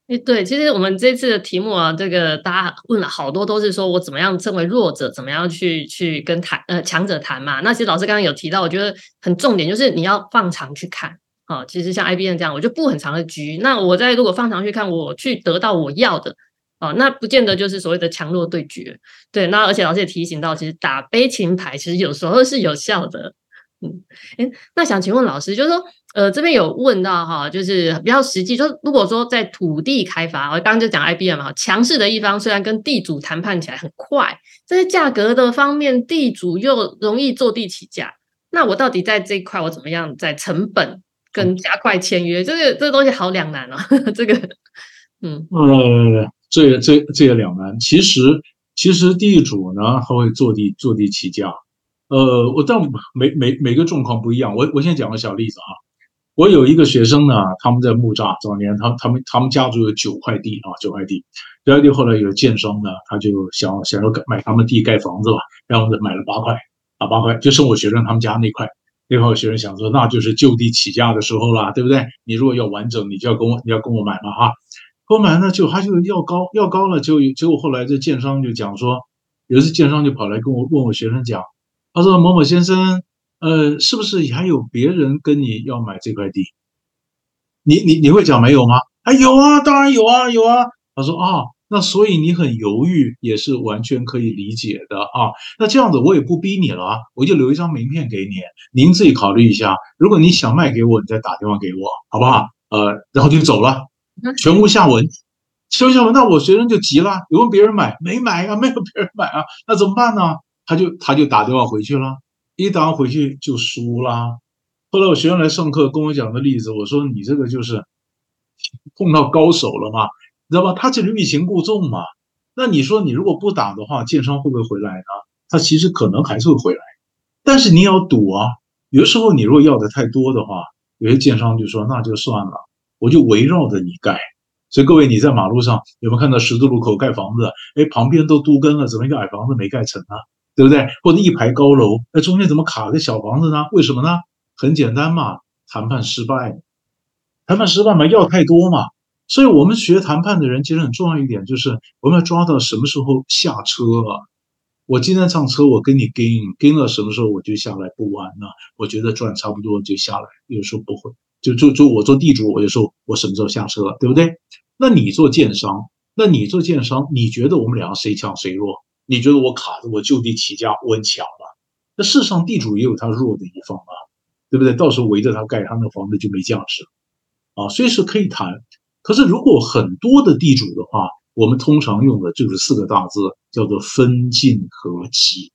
哎，对，其实我们这次的题目啊，这个大家问了好多，都是说我怎么样成为弱者，怎么样去去跟谈呃强者谈嘛。那其实老师刚刚有提到，我觉得很重点就是你要放长去看。啊，其实像 IBM 这样，我就布很长的局。那我在如果放长去看，我去得到我要的。哦，那不见得就是所谓的强弱对决，对。那而且老师也提醒到，其实打悲情牌其实有时候是有效的。嗯，哎，那想请问老师，就是说，呃，这边有问到哈，就是比较实际，就如果说在土地开发，我刚刚就讲 IBM 哈，强势的一方虽然跟地主谈判起来很快，在价格的方面，地主又容易坐地起价，那我到底在这一块我怎么样在成本跟加快签约，这个这个东西好两难啊，这个，嗯，呃。这也这这也两难。其实其实地主呢，他会坐地坐地起价。呃，我但每每每个状况不一样。我我先讲个小例子啊。我有一个学生呢，他们在木栅早年，他他们他们家族有九块地啊，九块地。九块地后来有建商呢，他就想想要买他们地盖房子吧，然后呢买了八块啊，八块就剩我学生他们家那块。那块学生想说，那就是就地起价的时候啦，对不对？你如果要完整，你就要跟我你要跟我买嘛哈。跟我买呢，就他就要高要高了，就结果后来这建商就讲说，有一次建商就跑来跟我问我学生讲，他说某某先生，呃，是不是还有别人跟你要买这块地？你你你会讲没有吗？啊有啊，当然有啊有啊。他说啊。那所以你很犹豫也是完全可以理解的啊。那这样子我也不逼你了，我就留一张名片给你，您自己考虑一下。如果你想卖给我，你再打电话给我，好不好？呃，然后就走了，全无下文。全无下文，那我学生就急了，你问别人买没买啊？没有别人买啊？那怎么办呢？他就他就打电话回去了，一打回去就输了。后来我学生来上课跟我讲的例子，我说你这个就是 碰到高手了嘛。你知道吧？他就是欲擒故纵嘛。那你说，你如果不打的话，建商会不会回来呢？他其实可能还是会回来，但是你要赌啊。有的时候你如果要的太多的话，有些建商就说那就算了，我就围绕着你盖。所以各位，你在马路上有没有看到十字路口盖房子？哎，旁边都都跟了，怎么一个矮房子没盖成呢？对不对？或者一排高楼，那中间怎么卡个小房子呢？为什么呢？很简单嘛，谈判失败。谈判失败嘛，要太多嘛。所以，我们学谈判的人，其实很重要一点就是，我们要抓到什么时候下车啊？我今天上车，我跟你跟跟了，什么时候我就下来不玩了？我觉得赚差不多就下来，有时候不会，就就就我做地主，我就说我什么时候下车，对不对？那你做建商，那你做建商，你觉得我们两个谁强谁弱？你觉得我卡着我就地起价，我很强吗？那事实上，地主也有他弱的一方啊，对不对？到时候围着他盖，他那房子就没价值啊，所以是可以谈。可是，如果很多的地主的话，我们通常用的就是四个大字，叫做分进合集，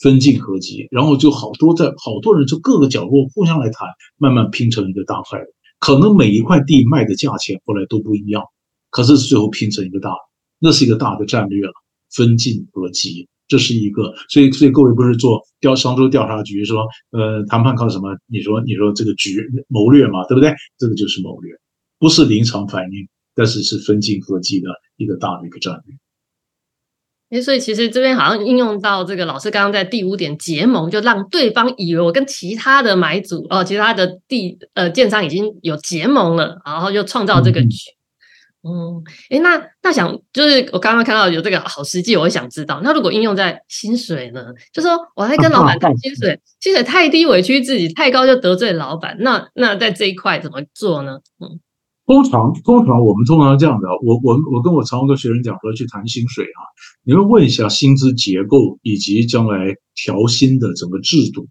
分进合集，然后就好多在好多人就各个角落互相来谈，慢慢拼成一个大块。可能每一块地卖的价钱后来都不一样，可是最后拼成一个大，那是一个大的战略了。分进合集，这是一个。所以，所以各位不是做调商州调查局说，呃，谈判靠什么？你说，你说这个局谋略嘛，对不对？这个就是谋略。不是临场反应，但是是分进合击的一个大的一个战略。哎，所以其实这边好像应用到这个老师刚刚在第五点结盟，就让对方以为我跟其他的买主哦，其他的地呃建商已经有结盟了，然后就创造这个局。嗯，哎，那那想就是我刚刚看到有这个好实际，我想知道，那如果应用在薪水呢？就说我在跟老板谈薪水，薪水太低委屈自己，太高就得罪老板，那那在这一块怎么做呢？嗯。通常，通常我们通常是这样的，我我我跟我常跟学生讲说，去谈薪水啊，你们问一下薪资结构以及将来调薪的整个制度，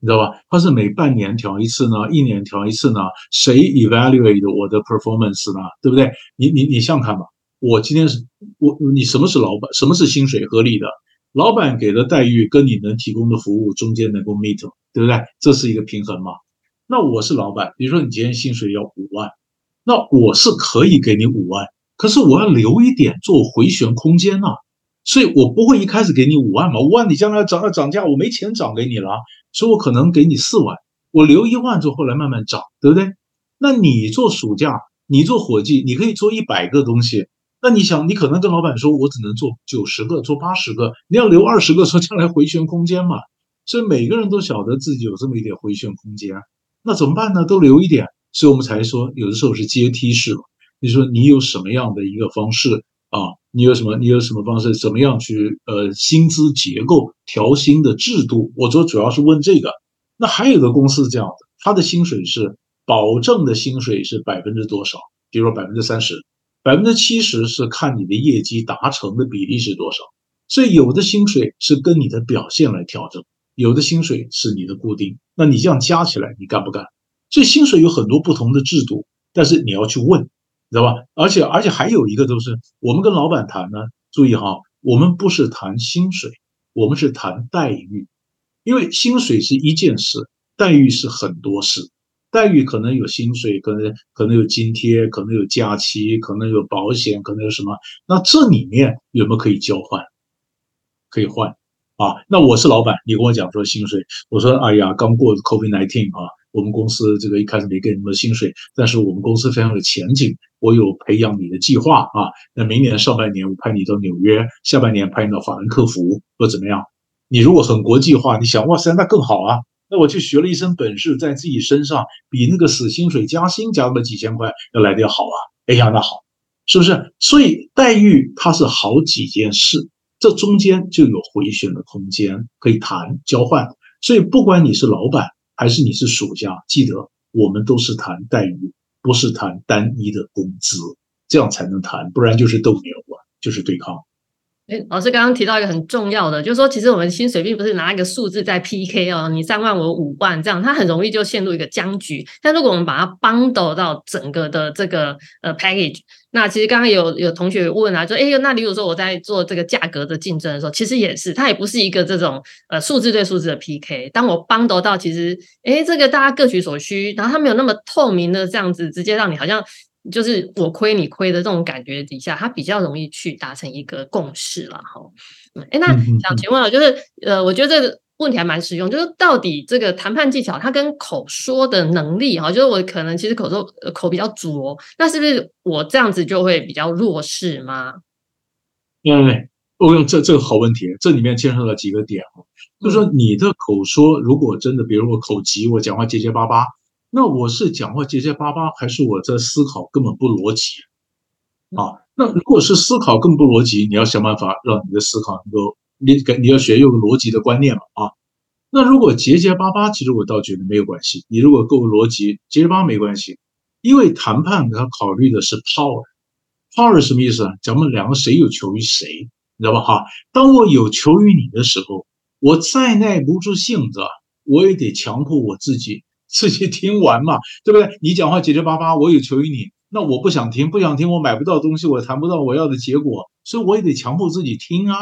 你知道吧？它是每半年调一次呢，一年调一次呢？谁 evaluate 我的 performance 呢？对不对？你你你想看吧，我今天是我你什么是老板？什么是薪水合理的？老板给的待遇跟你能提供的服务中间能够 meet，对不对？这是一个平衡嘛？那我是老板，比如说你今天薪水要五万。那我是可以给你五万，可是我要留一点做回旋空间呐，所以我不会一开始给你五万嘛，五万你将来涨要涨价，我没钱涨给你了，所以我可能给你四万，我留一万做后来慢慢涨，对不对？那你做暑假，你做伙计，你可以做一百个东西，那你想，你可能跟老板说，我只能做九十个，做八十个，你要留二十个说将来回旋空间嘛，所以每个人都晓得自己有这么一点回旋空间，那怎么办呢？都留一点。所以我们才说，有的时候是阶梯式嘛。你说你有什么样的一个方式啊？你有什么？你有什么方式？怎么样去呃薪资结构调薪的制度？我说主要是问这个。那还有个公司这样的，他的薪水是保证的薪水是百分之多少？比如说百分之三十，百分之七十是看你的业绩达成的比例是多少。所以有的薪水是跟你的表现来调整，有的薪水是你的固定。那你这样加起来，你干不干？所以薪水有很多不同的制度，但是你要去问，知道吧？而且而且还有一个都是我们跟老板谈呢，注意哈，我们不是谈薪水，我们是谈待遇，因为薪水是一件事，待遇是很多事。待遇可能有薪水，可能可能有津贴，可能有假期，可能有保险，可能有什么？那这里面有没有可以交换？可以换啊？那我是老板，你跟我讲说薪水，我说哎呀，刚过 COVID nineteen 啊。我们公司这个一开始没给你们薪水，但是我们公司非常有前景，我有培养你的计划啊。那明年上半年我派你到纽约，下半年派你到法兰克福，或怎么样？你如果很国际化，你想哇塞，那更好啊。那我去学了一身本事，在自己身上比那个死薪水加薪加那么几千块要来的要好啊！哎呀，那好，是不是？所以待遇它是好几件事，这中间就有回旋的空间，可以谈交换。所以不管你是老板还是你是属下，记得我们都是谈待遇，不是谈单一的工资，这样才能谈，不然就是斗牛啊，就是对抗。哎，老师刚刚提到一个很重要的，就是说，其实我们薪水并不是拿一个数字在 PK 哦，你三万我五万这样，它很容易就陷入一个僵局。但如果我们把它 bundle 到整个的这个呃 package，那其实刚刚有有同学问啊，就哎，那例如说我在做这个价格的竞争的时候，其实也是，它也不是一个这种呃数字对数字的 PK。当我 bundle 到其实，哎，这个大家各取所需，然后它没有那么透明的这样子，直接让你好像。就是我亏你亏的这种感觉底下，它比较容易去达成一个共识了哈。哎，那想请问啊，就是呃，我觉得这个问题还蛮实用，就是到底这个谈判技巧，它跟口说的能力哈，就是我可能其实口说口比较拙，那是不是我这样子就会比较弱势吗？嗯，我用这这个好问题，这里面牵涉了几个点哦，就是说你的口说如果真的，比如我口急，我讲话结结巴巴。那我是讲话结结巴巴，还是我在思考根本不逻辑啊？那如果是思考更不逻辑，你要想办法让你的思考能够你跟你要学有个逻辑的观念嘛啊？那如果结结巴巴，其实我倒觉得没有关系。你如果够逻辑，结结巴没关系，因为谈判他考虑的是 power，power 什么意思啊？咱们两个谁有求于谁，你知道吧？哈，当我有求于你的时候，我再耐不住性子，我也得强迫我自己。自己听完嘛，对不对？你讲话结结巴巴，我有求于你，那我不想听，不想听，我买不到东西，我谈不到我要的结果，所以我也得强迫自己听啊。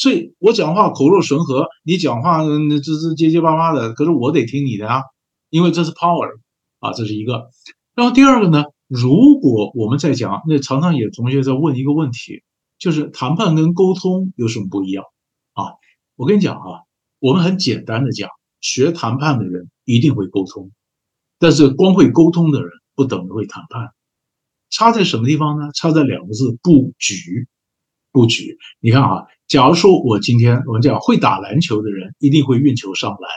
所以我讲话口若悬河，你讲话这这结结巴巴的，可是我得听你的啊，因为这是 power 啊，这是一个。然后第二个呢，如果我们在讲，那常常有同学在问一个问题，就是谈判跟沟通有什么不一样啊？我跟你讲啊，我们很简单的讲。学谈判的人一定会沟通，但是光会沟通的人不等于会谈判。差在什么地方呢？差在两个字：布局。布局。你看啊，假如说我今天我们讲会打篮球的人一定会运球上篮，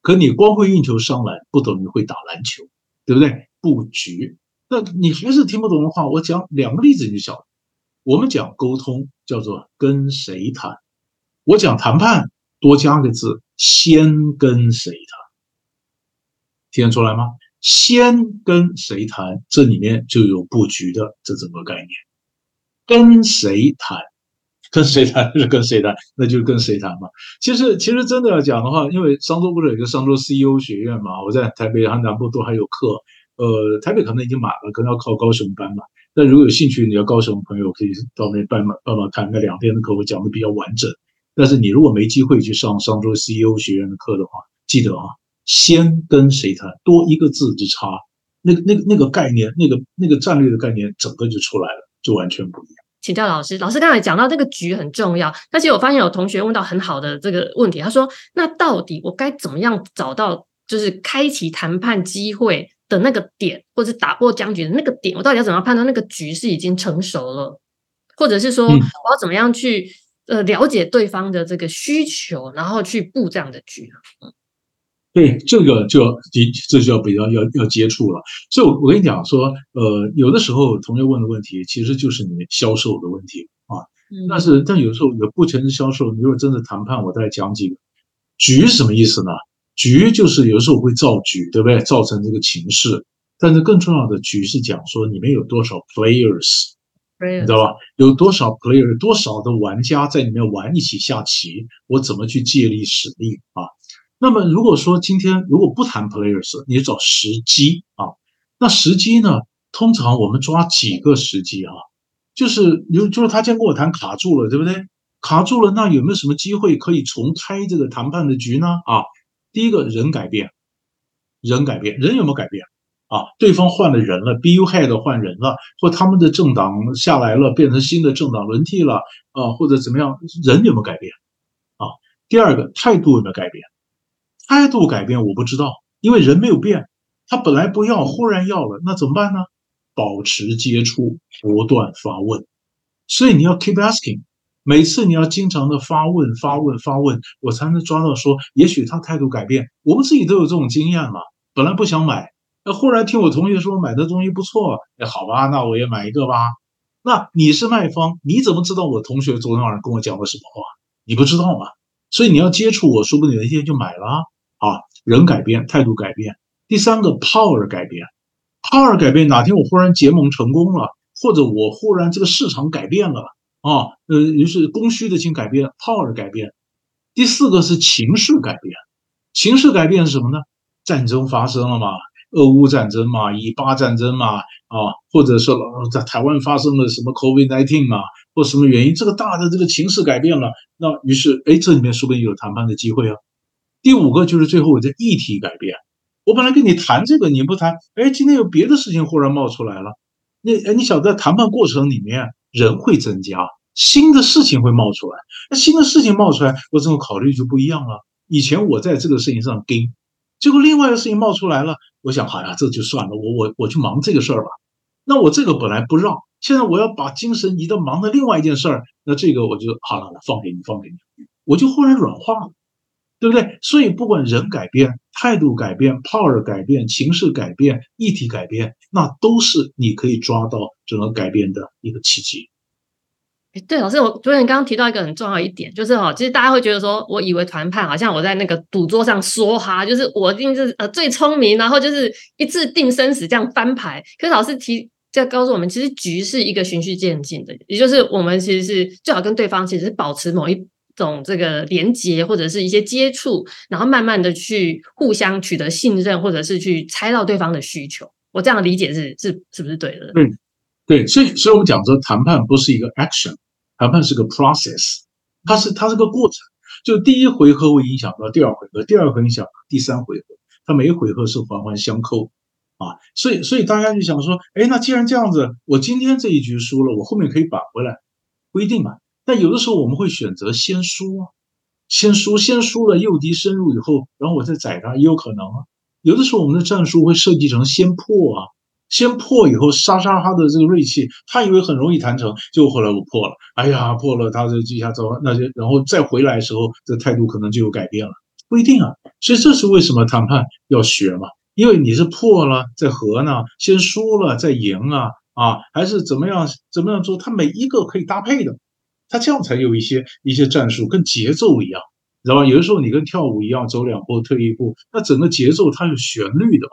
可你光会运球上篮不等于会打篮球，对不对？布局。那你还是听不懂的话，我讲两个例子你就晓得。我们讲沟通叫做跟谁谈，我讲谈判多加个字。先跟谁谈？听得出来吗？先跟谁谈？这里面就有布局的这整个概念。跟谁谈？跟谁谈就是跟谁谈，那就跟谁谈嘛。其实，其实真的要讲的话，因为商周不是有个商周 CEO 学院嘛？我在台北和南部都还有课。呃，台北可能已经满了，可能要靠高雄班嘛。那如果有兴趣，你要高雄的朋友可以到那办嘛办嘛看那两天的课，我讲的比较完整。但是你如果没机会去上商周 CEO 学院的课的话，记得啊，先跟谁谈，多一个字之差，那个、那个、那个概念，那个、那个战略的概念，整个就出来了，就完全不一样。请教老师，老师刚才讲到这个局很重要，但是我发现有同学问到很好的这个问题，他说：那到底我该怎么样找到就是开启谈判机会的那个点，或者打破僵局的那个点？我到底要怎么样判断那个局是已经成熟了，或者是说我要怎么样去？呃，了解对方的这个需求，然后去布这样的局。嗯，对，这个就要这就要比较要要接触了。所以，我我跟你讲说，呃，有的时候同学问的问题，其实就是你销售的问题啊。但是，但有时候也不全是销售。你如果真的谈判，我再讲几个局什么意思呢？局就是有时候会造局，对不对？造成这个情势。但是更重要的局是讲说，里面有多少 players。你知道吧？有多少 player，多少的玩家在里面玩一起下棋？我怎么去借力使力啊？那么如果说今天如果不谈 players，你找时机啊？那时机呢？通常我们抓几个时机啊？就是有就是他先跟我谈卡住了，对不对？卡住了，那有没有什么机会可以重开这个谈判的局呢？啊，第一个人改变，人改变，人有没有改变？啊，对方换了人了，BU head 换人了，或他们的政党下来了，变成新的政党轮替了，啊，或者怎么样，人有没有改变？啊，第二个态度有没有改变？态度改变我不知道，因为人没有变，他本来不要，忽然要了，那怎么办呢？保持接触，不断发问，所以你要 keep asking，每次你要经常的发问、发问、发问，我才能抓到说，也许他态度改变。我们自己都有这种经验嘛。本来不想买，那忽然听我同学说买的东西不错，哎，好吧，那我也买一个吧。那你是卖方，你怎么知道我同学昨天晚上跟我讲了什么话？你不知道吗？所以你要接触我，说不定有一天就买了。啊人改变，态度改变。第三个，power 改变，power 改变，哪天我忽然结盟成功了，或者我忽然这个市场改变了啊，呃，于是供需的性改变，power 改变。第四个是情势改变，情势改变是什么呢？战争发生了嘛，俄乌战争嘛，以巴战争嘛，啊，或者说在台湾发生了什么 COVID-19 嘛，或什么原因，这个大的这个情势改变了，那于是哎，这里面说不定有谈判的机会啊。第五个就是最后我的议题改变。我本来跟你谈这个，你不谈，哎，今天有别的事情忽然冒出来了。那哎，你晓得，谈判过程里面人会增加，新的事情会冒出来。那新的事情冒出来，我这种考虑就不一样了。以前我在这个事情上跟，结果另外一个事情冒出来了，我想，好呀，这就算了，我我我去忙这个事儿吧。那我这个本来不让，现在我要把精神移到忙的另外一件事儿，那这个我就好了，放给你，放给你，我就忽然软化了。对不对？所以不管人改变、态度改变、power 改变、形势改变、议题改变，那都是你可以抓到整个改变的一个契机。哎，对，老师，我昨天刚刚提到一个很重要一点，就是哈，其实大家会觉得说，我以为谈判好像我在那个赌桌上说哈，就是我一定是呃最聪明，然后就是一次定生死这样翻牌。可是老师提在告诉我们，其实局是一个循序渐进的，也就是我们其实是最好跟对方其实是保持某一。种这个连接或者是一些接触，然后慢慢的去互相取得信任，或者是去猜到对方的需求。我这样理解是是是不是对的？对对，所以所以我们讲说谈判不是一个 action，谈判是个 process，它是它是个过程。就第一回合会影响到第二回合，第二回影响第三回合，它每一回合是环环相扣啊。所以所以大家就想说，哎，那既然这样子，我今天这一局输了，我后面可以扳回来，不一定嘛。但有的时候我们会选择先输啊，先输，先输了诱敌深入以后，然后我再宰他也有可能啊。有的时候我们的战术会设计成先破啊，先破以后杀杀他的这个锐气，他以为很容易谈成，结果后来我破了，哎呀破了，他就一下走，那就然后再回来的时候，这态度可能就有改变了，不一定啊。所以这是为什么谈判要学嘛？因为你是破了再和呢，先输了再赢啊啊，还是怎么样怎么样做？它每一个可以搭配的。他这样才有一些一些战术，跟节奏一样，知道吧？有的时候你跟跳舞一样，走两步退一步，那整个节奏它有旋律的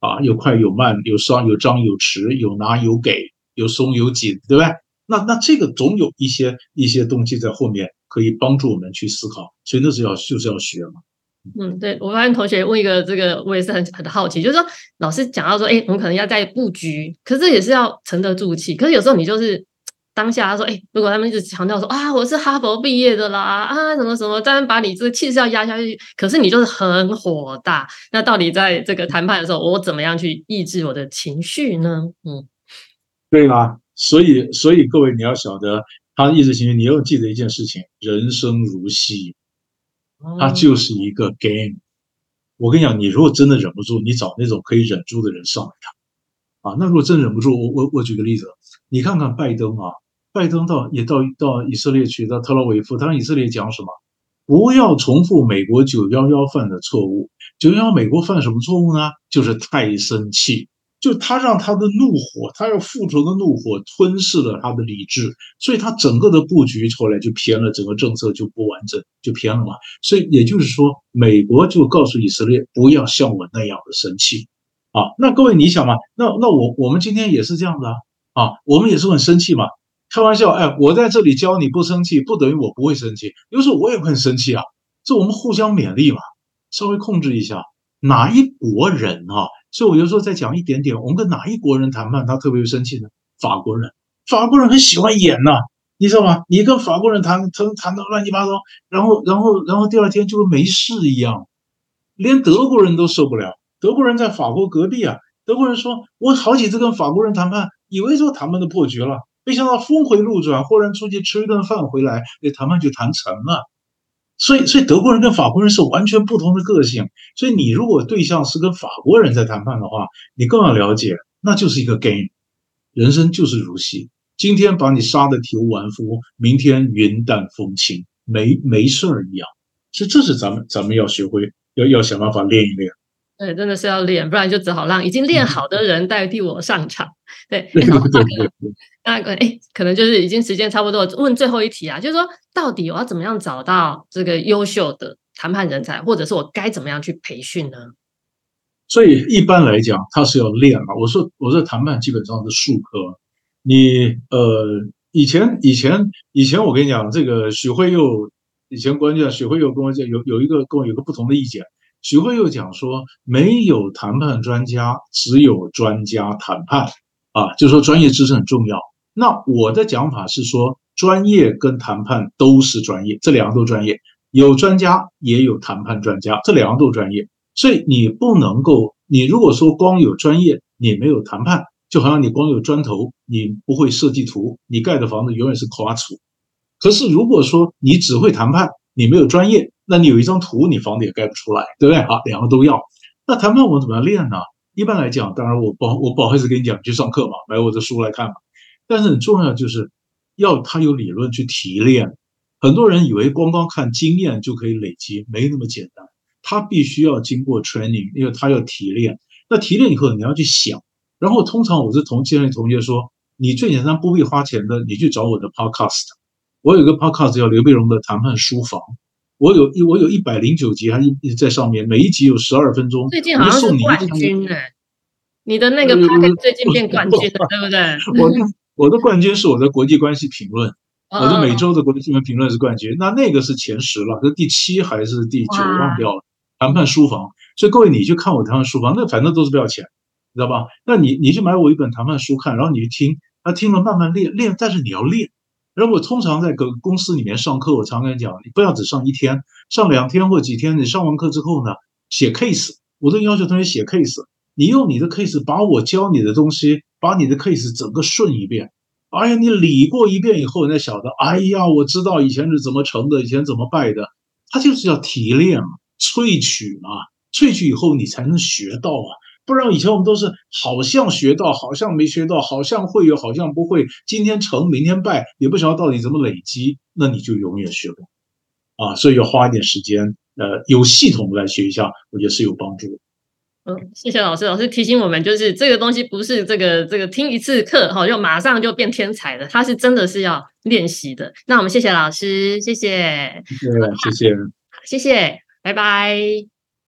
嘛，啊，有快有慢，有双有张有弛，有拿有给，有松有紧，对不对？那那这个总有一些一些东西在后面可以帮助我们去思考，所以那是要就是要学嘛。嗯，对我发现同学问一个这个，我也是很很好奇，就是说老师讲到说，哎，我们可能要在布局，可是也是要沉得住气，可是有时候你就是。当下他说：“哎，如果他们一直强调说啊，我是哈佛毕业的啦，啊，什么什么，当然把你这个气势要压下去。可是你就是很火大。那到底在这个谈判的时候，我怎么样去抑制我的情绪呢？嗯，对啊，所以所以各位你要晓得，他抑制情绪，你要记得一件事情：人生如戏，它就是一个 game。我跟你讲，你如果真的忍不住，你找那种可以忍住的人上来谈啊。那如果真忍不住，我我我举个例子，你看看拜登啊。”拜登到也到到以色列去，到特拉维夫，他让以色列讲什么？不要重复美国九幺幺犯的错误。九幺幺美国犯什么错误呢？就是太生气，就他让他的怒火，他要复仇的怒火吞噬了他的理智，所以他整个的布局后来就偏了，整个政策就不完整，就偏了嘛。所以也就是说，美国就告诉以色列不要像我那样的生气啊。那各位你想嘛？那那我我们今天也是这样的啊啊，我们也是很生气嘛。开玩笑，哎，我在这里教你不生气，不等于我不会生气。有时候我也会很生气啊，这我们互相勉励嘛，稍微控制一下。哪一国人啊？所以我有时候再讲一点点，我们跟哪一国人谈判，他特别生气呢？法国人，法国人很喜欢演呐，你知道吗？你跟法国人谈，谈谈到乱七八糟，然后，然后，然后第二天就跟没事一样，连德国人都受不了。德国人在法国隔壁啊，德国人说，我好几次跟法国人谈判，以为说谈判的破局了。没想到峰回路转，忽然出去吃一顿饭回来，那谈判就谈成了。所以，所以德国人跟法国人是完全不同的个性。所以，你如果对象是跟法国人在谈判的话，你更要了解，那就是一个 game。人生就是如戏，今天把你杀的体无完肤，明天云淡风轻，没没事儿一样。所以这是咱们咱们要学会，要要想办法练一练。对，真的是要练，不然就只好让已经练好的人代替我上场。对，对对对对。那个哎，可能就是已经时间差不多，问最后一题啊，就是说到底我要怎么样找到这个优秀的谈判人才，或者是我该怎么样去培训呢？所以一般来讲，他是要练嘛。我说，我说谈判基本上是术科。你呃，以前以前以前我跟你讲，这个许慧佑以前关键，许慧佑跟我讲，有有一个跟我有个不同的意见。许慧佑讲说，没有谈判专家，只有专家谈判啊，就说专业知识很重要。那我的讲法是说，专业跟谈判都是专业，这两个都专业。有专家也有谈判专家，这两个都专业。所以你不能够，你如果说光有专业，你没有谈判，就好像你光有砖头，你不会设计图，你盖的房子永远是垮土。可是如果说你只会谈判，你没有专业，那你有一张图，你房子也盖不出来，对不对？好，两个都要。那谈判我们怎么样练呢？一般来讲，当然我不我不好意思跟你讲，去上课嘛，买我的书来看嘛。但是很重要就是要他有理论去提炼。很多人以为光光看经验就可以累积，没那么简单。他必须要经过 training，因为他要提炼。那提炼以后，你要去想。然后通常我是同建议同学说，你最简单不必花钱的，你去找我的 podcast。我有个 podcast 叫刘碧荣的谈判书房，我有一我有一百零九集，还一直在上面，每一集有十二分钟。最近好像是冠军哎，你的那个 podcast 最近变冠军了，对不对？我的我的冠军是我的国际关系评论。我的每周的国际新闻评论是冠军，那那个是前十了，是第七还是第九忘掉了。谈判书房，所以各位你去看我谈判书房，那反正都是不要钱，知道吧？那你你去买我一本谈判书看，然后你去听，他听了慢慢练练，但是你要练。然后我通常在个公司里面上课，我常跟你讲，你不要只上一天，上两天或几天。你上完课之后呢，写 case，我都要求同学写 case，你用你的 case 把我教你的东西，把你的 case 整个顺一遍。哎呀，你理过一遍以后，你才晓得，哎呀，我知道以前是怎么成的，以前怎么败的。他就是要提炼嘛，萃取嘛，萃取以后你才能学到啊。不然以前我们都是好像学到，好像没学到，好像会有，好像不会。今天成，明天败，也不晓得到底怎么累积，那你就永远学不啊。所以要花一点时间，呃，有系统的来学一下，我觉得是有帮助的。嗯，谢谢老师。老师提醒我们，就是这个东西不是这个这个听一次课哈，就马上就变天才的，它是真的是要练习的。那我们谢谢老师，谢谢，谢谢，谢谢，谢谢，拜拜。